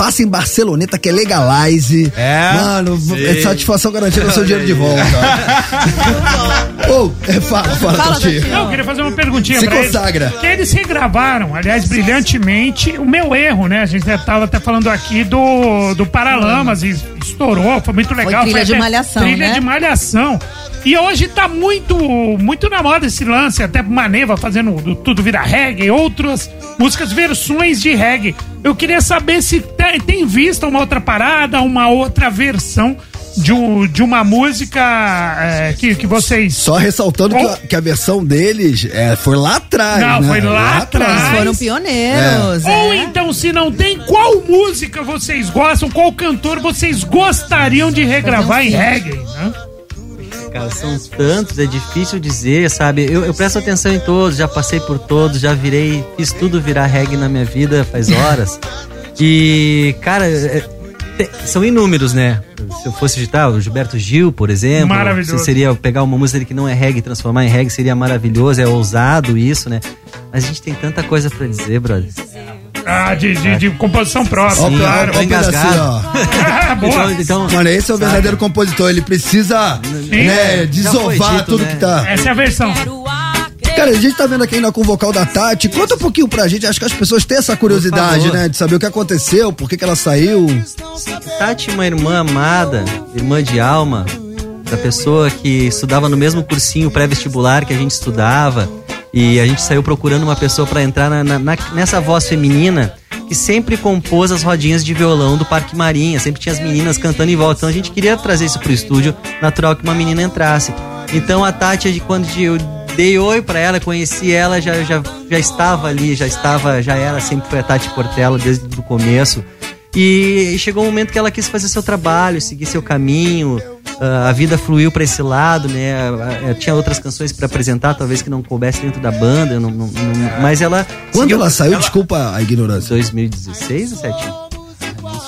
passa em Barceloneta que é legalize. É? Mano, Sim. é satisfação garantida o seu dinheiro de volta. Ô, é, fala, fala, Fala. Não, eu queria fazer uma perguntinha Se pra consagra. eles. Que eles regravaram, aliás, brilhantemente, o meu erro, né? A gente já tava até falando aqui do, do Paralamas e estourou, foi muito legal. trilha de até Malhação, Trilha né? de malhação. E hoje tá muito, muito na moda esse lance, até Maneva fazendo do Tudo Vira Reggae, outras músicas, versões de reggae. Eu queria saber se tem, tem vista uma outra parada, uma outra versão de, um- de uma música é, que, que vocês Só ressaltando que a, que a versão deles é, foi lá atrás. Não, né? foi lá atrás. Eles foram pioneiros. Ou é. então, se não tem, qual música vocês gostam, qual cantor vocês gostariam de regravar em reggae, né? Cara, são tantos, é difícil dizer, sabe? Eu, eu presto atenção em todos, já passei por todos, já virei, fiz tudo virar reggae na minha vida faz horas. E, cara, é, te- são inúmeros, né? Se eu fosse digitar, o Gilberto Gil, por exemplo. Maravilhoso. se Seria pegar uma música que não é reggae e transformar em reggae, seria maravilhoso, é ousado isso, né? Mas a gente tem tanta coisa pra dizer, brother. Ah, de, de, de composição própria, Ó, claro. ó, engasgado. Ah, boa. Então, então Mano, esse é o verdadeiro compositor. Ele precisa, né, desovar dito, tudo né? que tá. Essa é a versão. Cara, a gente tá vendo aqui ainda com o vocal da Tati. Conta um pouquinho pra gente, acho que as pessoas têm essa curiosidade, né? De saber o que aconteceu, por que, que ela saiu. Tati, uma irmã amada, irmã de alma, da pessoa que estudava no mesmo cursinho pré-vestibular que a gente estudava. E a gente saiu procurando uma pessoa para entrar na- na- nessa voz feminina que sempre compôs as rodinhas de violão do Parque Marinha, sempre tinha as meninas cantando em volta. Então a gente queria trazer isso pro estúdio, natural que uma menina entrasse. Então a Tati, de quando eu dei oi pra ela, conheci ela, já, já, já estava ali, já estava, já era, sempre foi a Tati Portela desde o começo. E chegou um momento que ela quis fazer seu trabalho, seguir seu caminho. ah, a vida fluiu para esse lado, né? Ah, tinha outras canções para apresentar, talvez que não coubesse dentro da banda, não- não- não- mas ela. Quando seguiu- ela saiu, desculpa a ignorância. 2016 ou 17?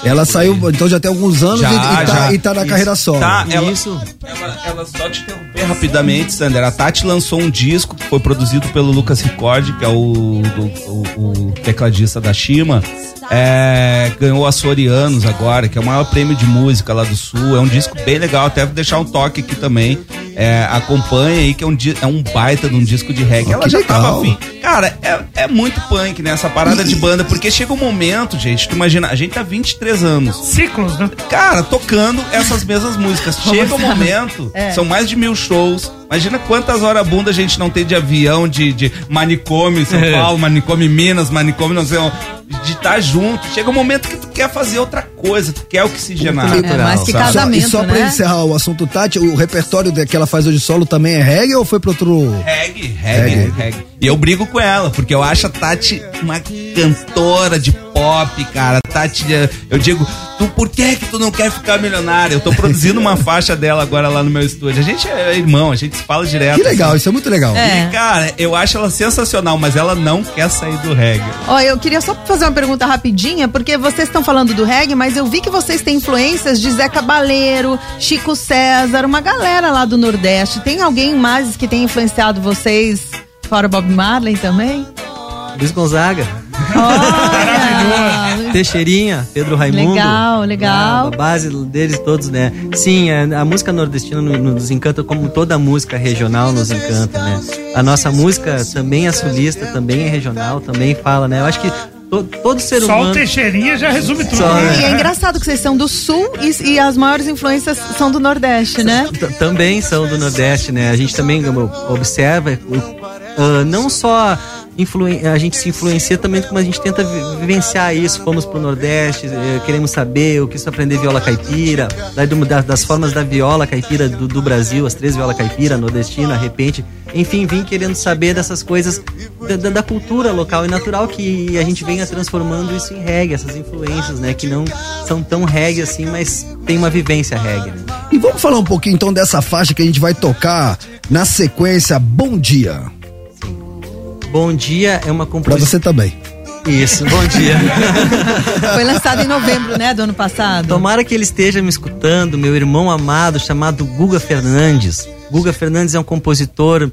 Ela saiu, então já tem alguns anos e, e tá, já. e tá na Isso. carreira solo. Tá, ela, Isso. Ela, ela só te interromper rapidamente, Sander. A Tati lançou um disco que foi produzido pelo Lucas Ricord, que é o, do- o- o tecladista da Shima. É, ganhou Açorianos agora, que é o maior prêmio de música lá do Sul. É um disco bem legal, até vou deixar um toque aqui também. É, acompanha aí, que é um, é um baita de um disco de reggae. Ah, Ela já legal. tava afim. Cara, é, é muito punk nessa parada de banda, porque chega um momento, gente, tu imagina, a gente tá 23 anos. Ciclos, né? Cara, tocando essas mesmas músicas. Chega um sabe? momento, É. são mais de mil shows. Imagina quantas horas bunda a gente não tem de avião, de, de manicômio em São É. Paulo, manicômio em Minas, manicômio não sei onde. De estar junto. Chega um momento que tu quer fazer outra coisa, tu quer oxigenar. É, mais que sabe? Só, e casamento, só pra né? encerrar o assunto Tati, o repertório que ela faz hoje solo também é reggae ou foi pra outro. Reggae, reggae, reggae. E eu brigo com ela, porque eu acho a Tati uma cantora de pop, cara. Tati, eu digo, tu por que que tu não quer ficar milionária? Eu tô produzindo uma faixa dela agora lá no meu estúdio. A gente é irmão, a gente se fala direto. Que legal, isso é muito legal. É. E, cara, eu acho ela sensacional, mas ela não quer sair do reggae. Ó, eu queria só fazer uma pergunta rapidinha, porque vocês estão falando do reggae, mas eu vi que vocês têm influências de Zé Cabaleiro, Chico César, uma galera lá do Nordeste. Tem alguém mais que tem influenciado vocês, fora Bob Marley também? Luiz Gonzaga, Olha! Teixeirinha, Pedro Raimundo. Legal, legal. A base deles todos, né? Sim, a, a música nordestina no- nos encanta, como toda música regional nos encanta, né? A nossa música também é sulista, também é regional, também fala, né? Eu acho que to- todo ser Só humano. o Teixeirinha já resume tudo. Só, né? E é engraçado que vocês são do Sul e, e as maiores influências são do Nordeste, né? T- também são do Nordeste, né? A gente também observa, ah, não só a gente se influencia também, como a gente tenta vi- vivenciar isso. Fomos pro Nordeste, eh, queremos saber, eu quis aprender viola caipira, das formas da viola caipira do, do Brasil, as três viola caipira, nordestina, repente. Enfim, vim querendo saber dessas coisas da, da- da cultura local e natural que a gente venha transformando isso em reggae, essas influências, né? Que não são tão reggae assim, mas tem uma vivência reggae, né? E vamos falar um pouquinho então dessa faixa que a gente vai tocar na sequência Bom Dia. Bom Dia é uma Pra composição. você também. Isso, bom dia. Foi lançado em novembro, né, do ano passado. Tomara que ele esteja me escutando, meu irmão amado chamado Guga Fernandes. Guga Fernandes é um compositor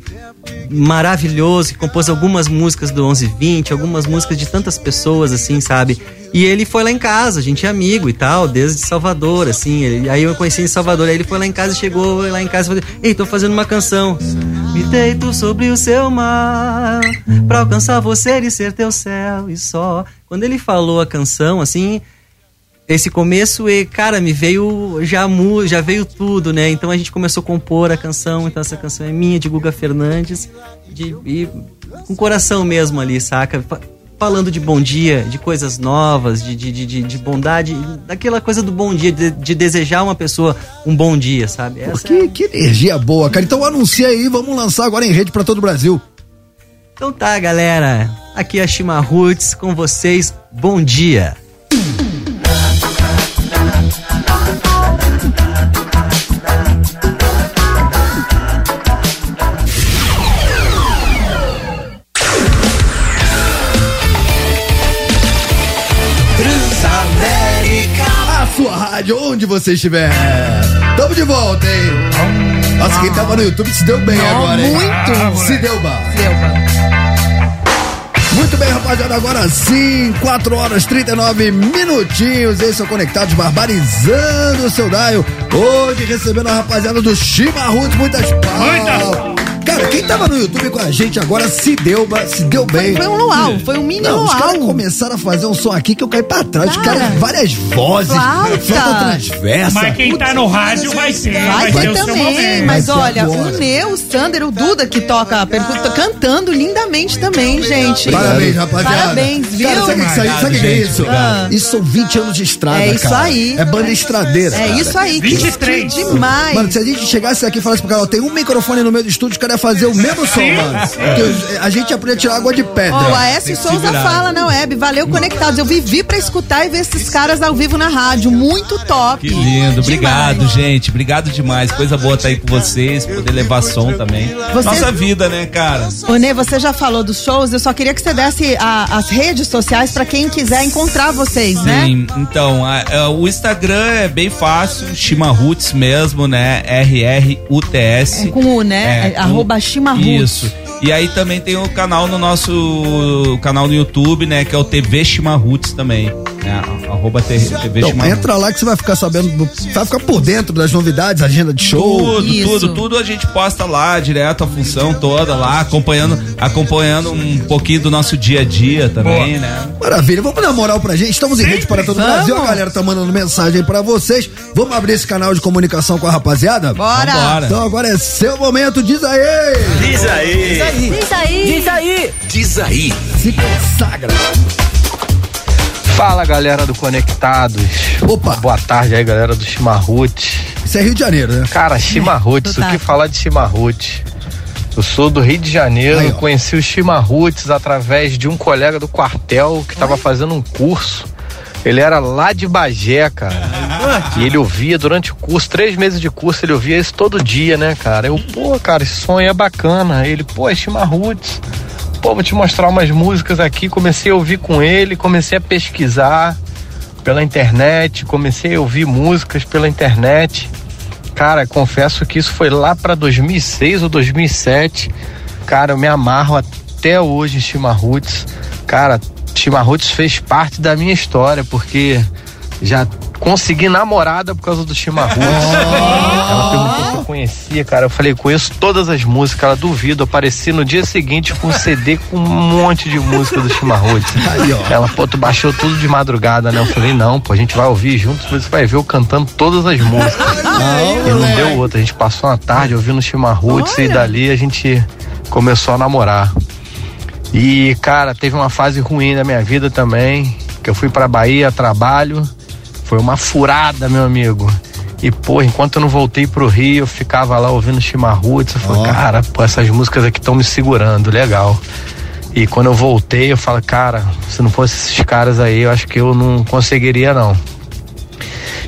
maravilhoso que compôs algumas músicas do 1120, algumas músicas de tantas pessoas, assim, sabe? E ele foi lá em casa, a gente é amigo e tal, desde Salvador, assim. ele- aí eu conheci em Salvador, aí ele foi lá em casa, chegou lá em casa e falou: Ei, tô fazendo uma canção. Me deito sobre o seu mar, pra alcançar você e ser teu céu e só. Quando ele falou a canção, assim, esse começo e cara me veio já mu já veio tudo né? Então a gente começou a compor a canção então essa canção é minha de Guga Fernandes de, e com coração mesmo ali saca? Fa- falando de bom dia de coisas novas de, de, de, de- de bondade daquela coisa do bom dia de, de desejar uma pessoa um bom dia sabe? Pô, Essa- que, que energia boa, cara. Então anuncia aí, vamos lançar agora em rede pra todo o Brasil. então tá galera. Aqui é a Shima Roots com vocês bom dia rádio, onde você estiver. Tamo de volta, hein? Nossa, quem tava no YouTube se deu bem agora, hein? muito. Se deu bem. Selva. Muito bem, rapaziada, agora sim, 4 horas 39 minutinhos. Esse é o Conectados Barbarizando o seu Daio. Hoje recebendo a rapaziada do Chimarruts, muitas palmas. Muitas. Cara, quem tava no YouTube com a gente agora se deu, se deu bem. Foi um luau, foi um mini Não, os caras luau. começaram a fazer um som aqui que eu caí pra trás. Os Cara, caras, várias vozes, flauta. transversa. Mas quem tá no rádio vai ter. Vai, ter ter também, momento. mas Vai olha, agora. o Neu, o Sander, o Duda que toca a percussão, cantando lindamente também, gente. Parabéns, rapaziada. Parabéns, viu? Cara, sabe o que, sabe o que é isso? Ah. Isso são 20 anos de estrada, É isso cara. aí. É banda estradeira. É cara. isso aí, que 23. demais. Mano, se a gente chegasse aqui e falasse pro cara, ó, tem um microfone no meio do estúdio, o cara ia fazer o mesmo som, mano. Que os- a gente ia poder tirar água de pedra. Ó, o Aécio Souza fala na web, valeu conectados. Eu vivi pra escutar e ver esses caras ao vivo na rádio. Muito top. Que lindo, obrigado, Demais. gente. Obrigado demais. Coisa boa estar aí com vocês, poder levar som também. Você- Nossa vida, né, cara? Ô, Nê, você já falou dos shows, eu só queria que você desse a- as redes sociais pra quem quiser encontrar vocês, né? Sim, então, a- a- o Instagram é bem fácil, Shima Roots mesmo, né? R-R-U-T-S. É com U, né? É, com- arroba Shima Roots. Isso. E aí também tem o canal no nosso canal no YouTube, né? Que é o TV Shima Roots também. Né? Arroba TV Então, entra lá que você vai ficar sabendo, do- vai ficar por dentro das novidades, agenda de show. Tudo, Isso. tudo, tudo a gente posta lá, direto a função toda lá, acompanhando, acompanhando um pouquinho do nosso dia a dia também, né? Maravilha, vamos dar moral pra gente. Estamos em rede para todo o. Brasil. A galera tá mandando mensagem pra vocês. Vamos abrir esse canal de comunicação com a rapaziada? Bora! Vambora. Então agora é seu momento, diz aí! Diz aí. Diz aí. Diz aí. Diz aí. Se consagra. Fala galera do Conectados. Opa. Boa tarde aí, galera do Chimarrute. Isso é Rio de Janeiro, né? Cara, Chimarrutes, o total. que falar de Chimarrute? Eu sou do Rio de Janeiro, Aí, conheci os Chimarrutes através de um colega do quartel que estava fazendo um curso. Ele era lá de Bagé, cara. E ele ouvia durante o curso, três meses de curso, ele ouvia isso todo dia, né, cara? Eu, pô, cara, esse som aí é bacana. Ele, pô, é Chimarrutes. Pô, vou te mostrar umas músicas aqui. Comecei a ouvir com ele, comecei a pesquisar pela internet, comecei a ouvir músicas pela internet. Cara, confesso que isso foi lá pra 2006 ou 2007. Cara, eu me amarro até hoje em Chimarruts. Cara, Chimarruts fez parte da minha história, porque já consegui namorada por causa do Chimarruts. Ela perguntou se eu conhecia, cara. Eu falei, conheço todas as músicas. Ela duvido. Eu apareci no dia seguinte com um CD com um monte de música do ó. Ela, pô, tu baixou tudo de madrugada, né? Eu falei, não, pô, a gente vai ouvir juntos, você vai ver eu cantando todas as músicas. e não deu outra. A gente passou uma tarde ouvindo Chimarruts e dali a gente começou a namorar. E, cara, teve uma fase ruim na minha vida também, que eu fui pra Bahia trabalho. Foi uma furada, meu amigo. E, pô, enquanto eu não voltei pro Rio, eu ficava lá ouvindo Chimarruts. Eu falei, Ó. cara, pô, essas músicas aqui estão me segurando, legal. E quando eu voltei, eu falo, cara, se não fosse esses caras aí, eu acho que eu não conseguiria, não.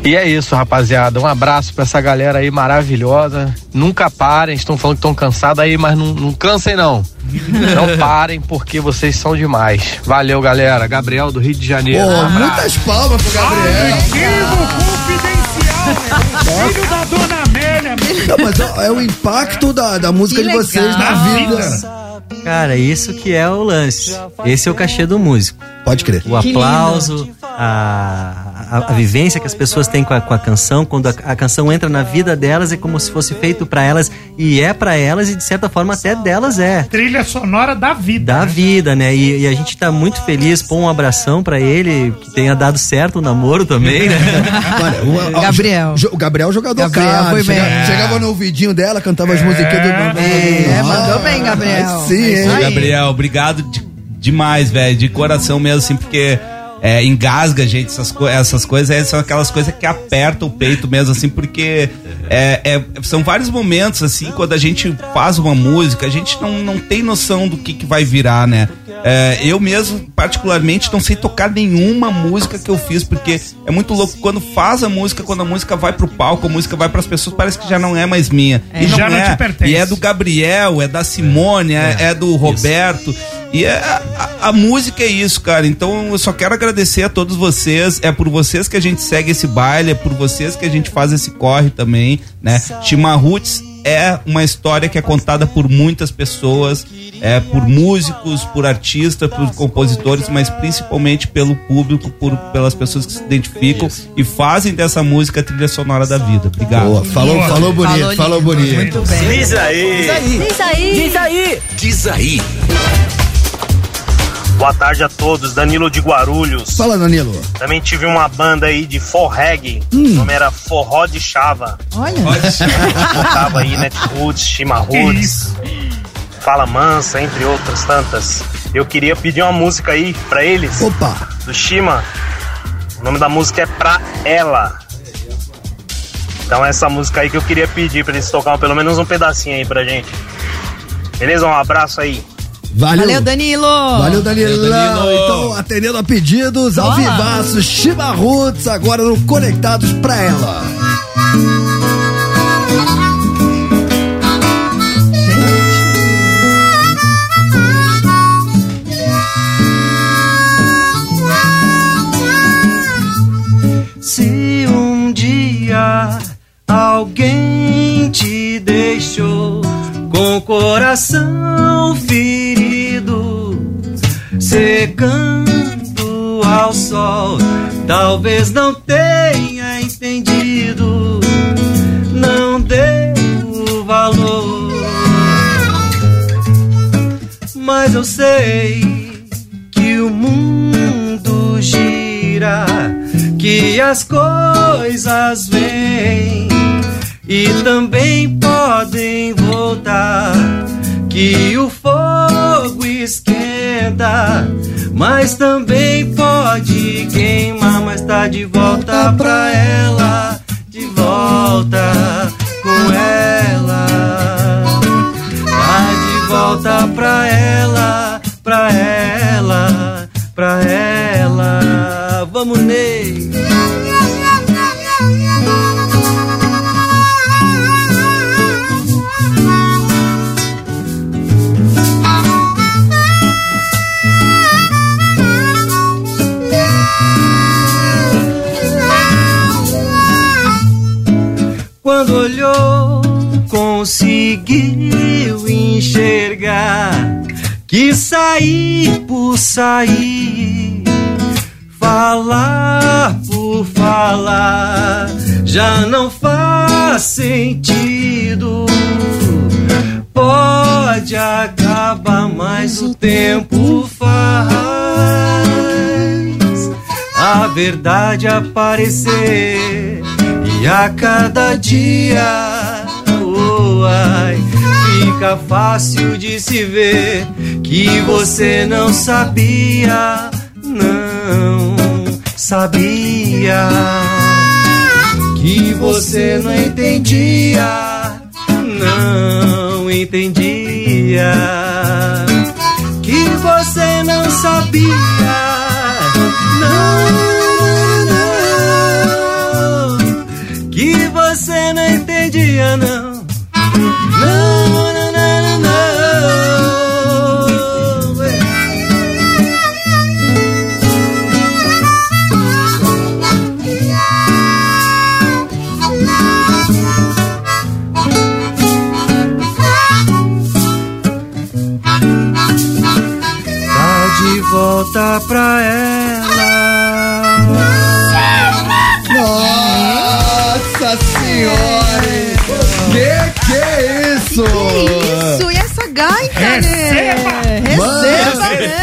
E é isso, rapaziada. Um abraço pra essa galera aí maravilhosa. Nunca parem, estão falando que estão cansados aí, mas não, não cansem não. Não parem porque vocês são demais. Valeu, galera. Gabriel do Rio de Janeiro. Pô, Um muitas palmas pro Gabriel. Arquivo confidencial. Filho da dona Amélia. Não, mas ó, é o impacto da, da música de vocês na vida. Cara, isso que é o lance. Esse é o cachê do músico. Pode crer. O aplauso, a, a, a vivência que as pessoas têm com a, com a canção, quando a, a canção entra na vida delas, é como se fosse feito pra elas, e é pra elas, e de certa forma até delas é. Trilha sonora da vida. Da vida, né? E, e a gente tá muito feliz, pô, um abração pra ele, que tenha dado certo o namoro também, né? Olha, o, o- Gabriel. jo- O Gabriel é jogador Gabriel caro. foi bem. Chegava, chegava no ouvidinho dela, cantava as musiquinhas do. É, mandou bem, Gabriel. Sim, É. Gabriel, obrigado de- demais, velho, de coração mesmo, assim, porque é, engasga, gente, essas, co- essas coisas, é, são aquelas coisas que apertam o peito mesmo, assim, porque é, é, são vários momentos, assim, quando a gente faz uma música, a gente não, não tem noção do que, que vai virar, né? É, eu mesmo, particularmente, não sei tocar nenhuma música que eu fiz, porque é muito louco quando faz a música, quando a música vai pro palco, a música vai pras pessoas, parece que já não é mais minha. É. E não Já não é. te pertence. E é do Gabriel, é da Simone, é, é do Roberto. E é- a, a música é isso, cara. Então eu só quero agradecer a todos vocês. É por vocês que a gente segue esse baile, é por vocês que a gente faz esse corre também, né? Chimarruts é uma história que é contada por muitas pessoas, é por músicos, por artistas, por compositores, mas principalmente pelo público, por, pelas pessoas que se identificam e fazem dessa música a trilha sonora da vida. Obrigado. Boa, falou, falou bonito, falou bonito. Muito bem. Diz aí. Diz aí. Diz aí. Diz aí. Boa tarde a todos, Danilo de Guarulhos. Fala, Danilo. Também tive uma banda aí de forreg, o nome era Forró de Chava. Olha. Tocava aí Netroots, Shima Roots, Fala Mansa, entre outras tantas. Eu queria pedir uma música aí pra eles, Opa. do Shima. O nome da música é Pra Ela. Então essa música aí que eu queria pedir pra eles tocar pelo menos um pedacinho aí pra gente. Beleza? Um abraço aí. Valeu. Valeu, Danilo. Valeu. Danilo. Então, atendendo a pedidos, ao vivaço, Shiba Roots, agora no Conectados pra ela. Se um dia alguém te deixou com o coração ferido, secando ao sol, talvez não tenha entendido, não deu valor. Mas eu sei que o mundo gira, que as coisas vêm e também podem voltar. Que o fogo esquenta, mas também pode queimar. Mas tá de volta pra ela, de volta com ela. Tá de volta pra ela, pra ela, pra ela. Vamos, Ney. Conseguiu enxergar que sair por sair, falar por falar, já não faz sentido. Pode acabar, mas o tempo faz a verdade aparecer e a cada dia ai, fica fácil de se ver que você não sabia, não sabia. Que você não entendia, não entendia. Que você não sabia, não, não, que você não entendia, não, volta pra ela. Que que é isso? Isso, e essa gaita, Receba! né? Receba mesmo!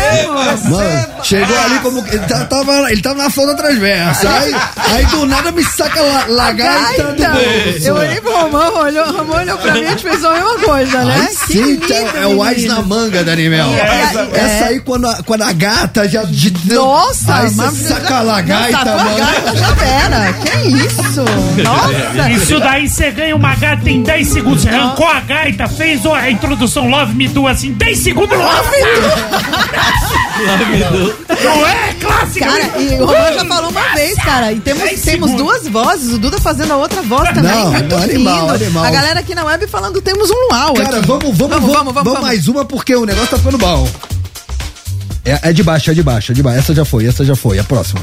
Mano, chegou ali como. Ele tá- tava, ele tava na flauta transversa. Aí, aí do nada me saca la, la gaita do Gaita. bolso. Eu olhei pro Romão, olhou, o Romão olhou pra mim e a gente fez a mesma coisa, né? Aí sim, é, é o Ais na manga, Daniel. Essa- Essa aí, quando a, quando a gata já. De, Nossa, aí mas- você saca a gaita, Sacou a mano. gaita, já era. Que isso? Nossa! Isso daí você ganha uma gaita em 10 segundos. Você arrancou a gaita, fez a introdução Love Me Do assim, 10 segundos. Love Me Do! Não é clássico? Cara, e o Romão já falou uma vez, cara. E temos, temos duas vozes, o Duda fazendo a outra voz também. Não, muito animal, lindo. animal. A galera aqui na web falando temos um luau. Cara, aqui. vamos, vamos, vamos, vamos, mais uma porque o negócio tá ficando bom. É, é de baixo, é de baixo, é de baixo. Essa já foi, essa já foi. A próxima.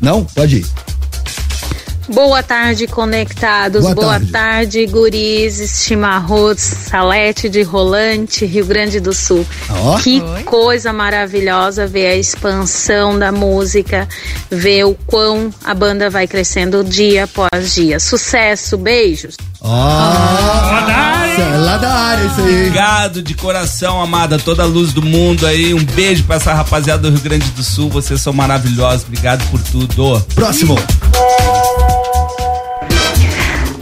Não? Pode ir. Boa tarde, conectados. Boa Boa, tarde. tarde. gurizes, chimarrotes, salete de Rolante, Rio Grande do Sul. Ó. Que coisa maravilhosa ver a expansão da música, ver o quão a banda vai crescendo dia após dia. Sucesso, beijos. Ó, é lá da área isso aí. Obrigado de coração, amada, toda a luz do mundo aí. Um beijo pra essa rapaziada do Rio Grande do Sul. Vocês são maravilhosos. Obrigado por tudo. Próximo.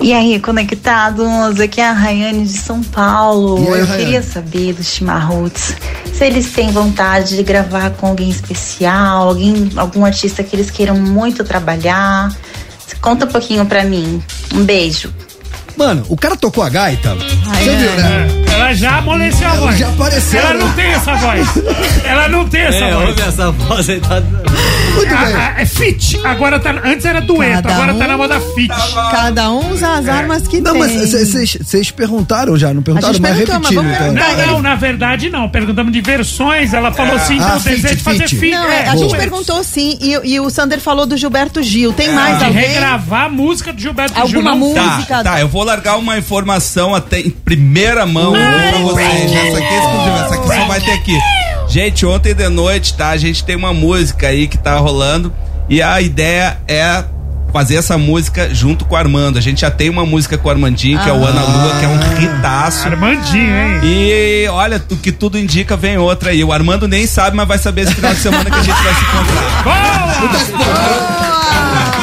E aí, conectados? Aqui é a Rayane de São Paulo. E aí, Eu Rayane? queria saber dos chimarruts se eles têm vontade de gravar com alguém especial, alguém, algum artista que eles queiram muito trabalhar. Conta um pouquinho pra mim. Um beijo. Mano, o cara tocou a gaita. Você é. viu, né? Ela já amoleceu a Ela voz. já apareceu, Ela né? não tem essa voz. Ela não tem essa É, voz. ouve essa voz aí, tá... Muito Ah, bem. ah, é fit. Agora tá. Antes era dueto, Cada agora tá um- na moda fit. Cada um usa as armas que Não, tem. mas vocês perguntaram já, não perguntaram? A Mas perguntou, mas repetindo, vamos então. perguntar. Não, não, na verdade não. Perguntamos de versões. Ela falou assim: Ah, então o fit, desejo de fazer fit. fit. Não, é, a duetos. gente perguntou sim, e, e o Sander falou do Gilberto Gil. Tem mais De alguém? regravar a música do Gilberto Gil. Alguma não música? Tá, tá, eu vou largar uma informação até em primeira mão pra vocês. Essa aqui é exclusiva, essa aqui só vai ter aqui. Gente, ontem de noite, tá? A gente tem uma música aí que tá rolando e a ideia é fazer essa música junto com o Armando. A gente já tem uma música com o Armandinho, que é o Ana Lua, que é um ritaço. Armandinho, hein? E olha, o que tudo indica, vem outra aí. O Armando nem sabe, mas vai saber esse final de semana que a gente vai se encontrar.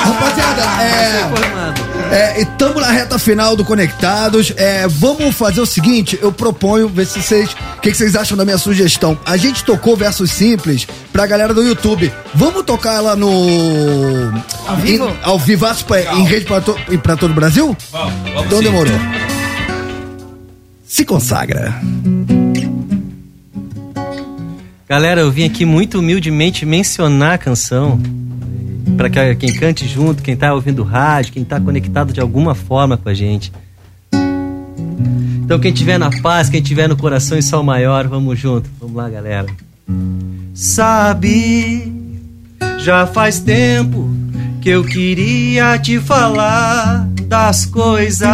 Rapaziada, é. É, e tamo na reta final do Conectados. É, vamos fazer o seguinte: eu proponho ver se vocês. O que, que vocês acham da minha sugestão? A gente tocou versos simples pra galera do YouTube. Vamos tocar ela no. Ao vivo? Em, ao vivaço pra, em rede pra, to, e pra todo o Brasil? Vamos, vamos Então sim. demorou. Se consagra. Galera, eu vim aqui muito humildemente mencionar a canção. Pra que- quem cante junto, quem tá ouvindo rádio, quem tá conectado de alguma forma com a gente. Então, quem tiver na paz, quem tiver no coração em sol maior, vamos junto. Vamos lá, galera. Sabe, já faz tempo que eu queria te falar das coisas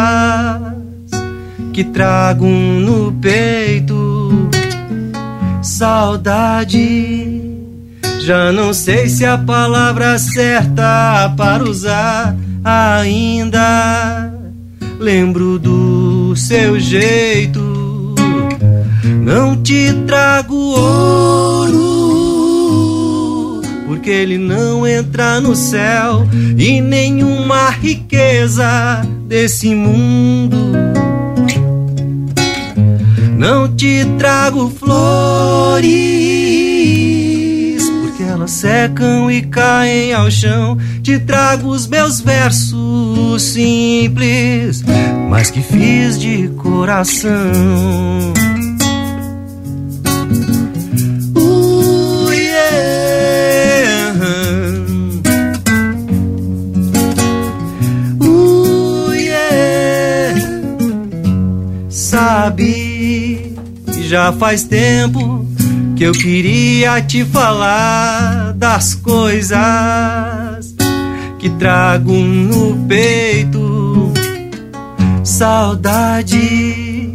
que trago no peito. Saudade, já não sei se a palavra certa para usar ainda. Lembro do seu jeito, não te trago ouro, porque ele não entra no céu e nenhuma riqueza desse mundo. Não te trago flores, elas secam e caem ao chão. Te trago os meus versos simples, mas que fiz de coração. Uh, yeah. Sabe, já faz tempo que eu queria te falar das coisas que trago no peito. Saudade,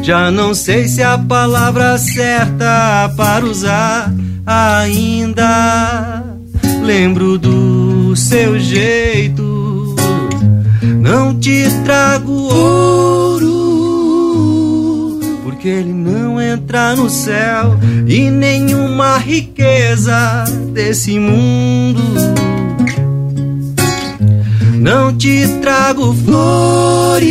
já não sei se a palavra certa para usar ainda. Lembro do seu jeito, não te trago ouro, porque ele não entra no céu e nenhuma riqueza desse mundo. Não te trago flores,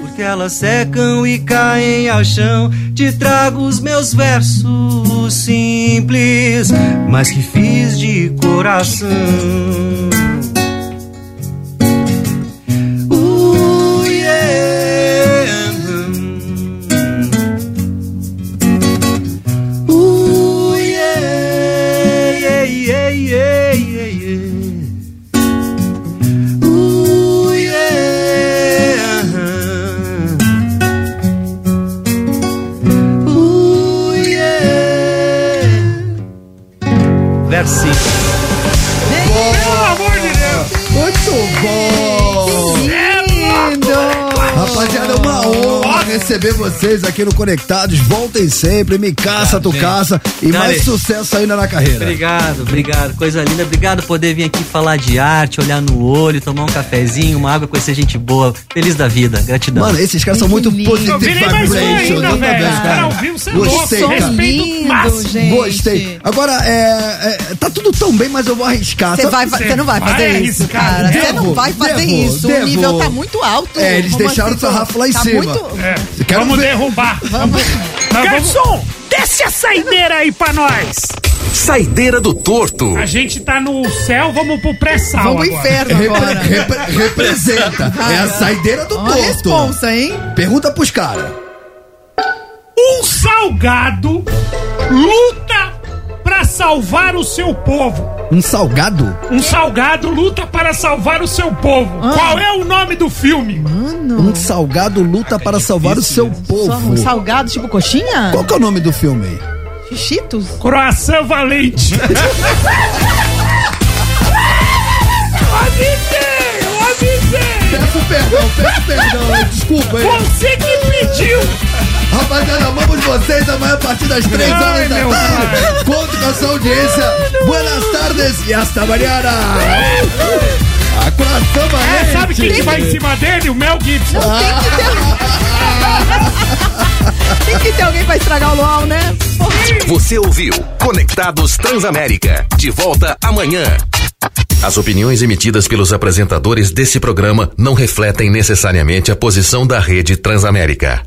porque elas secam e caem ao chão. Te trago os meus versos simples, mas que fiz de coração. Receber vocês aqui no Conectados. Voltem sempre, me caça, tu gente. caça. E Dale. mais sucesso ainda na carreira. Obrigado, obrigado. Coisa linda. Obrigado por poder vir aqui falar de arte, olhar no olho, tomar um cafezinho, uma água, conhecer gente boa. Feliz da vida. Gratidão. Mano, esses caras são muito positive Eu virei mais fã vibration. ainda, exatamente, cara. é Gostei, cara. Respeito máximo. Gostei. Agora, é, é, Tá tudo tão bem, mas eu vou arriscar. Você Sabe- vai, você não vai fazer isso, cara. Você não vai fazer devo, isso. devo. O nível tá muito alto. É, eles deixaram o sarrafo lá em tá cima. muito- É, Quero vamos ver. derrubar. Vamos. Garçom, desce a saideira aí pra nós. Saideira do torto. A gente tá no céu, vamos pro pré-sal. Vamos pro inferno Repre- agora. repre- representa. É a saideira do torto. responsa, hein? Pergunta pros caras. Um salgado luta salvar o seu povo. Um salgado? Um salgado luta para salvar o seu povo. Ah. Qual é o nome do filme? Um salgado luta para salvar o seu Só povo. um salgado tipo coxinha? Qual que é o nome do filme? Cheetos? Croissant Valente. avisei, eu avisei. Peço perdão, peço perdão. Desculpa aí. Você que pediu. Rapaziada, amamos vocês amanhã a partir das 3 Ai, horas da meu tarde. Conto com a sua audiência. Buenas tardes e hasta mañana. A coração É, sabe quem que vai em cima dele? O Mel Gibson. Tem que ter alguém pra estragar o luau, né? Você ouviu Conectados Transamérica. De volta amanhã. As opiniões emitidas pelos apresentadores desse programa não refletem necessariamente a posição da rede Transamérica.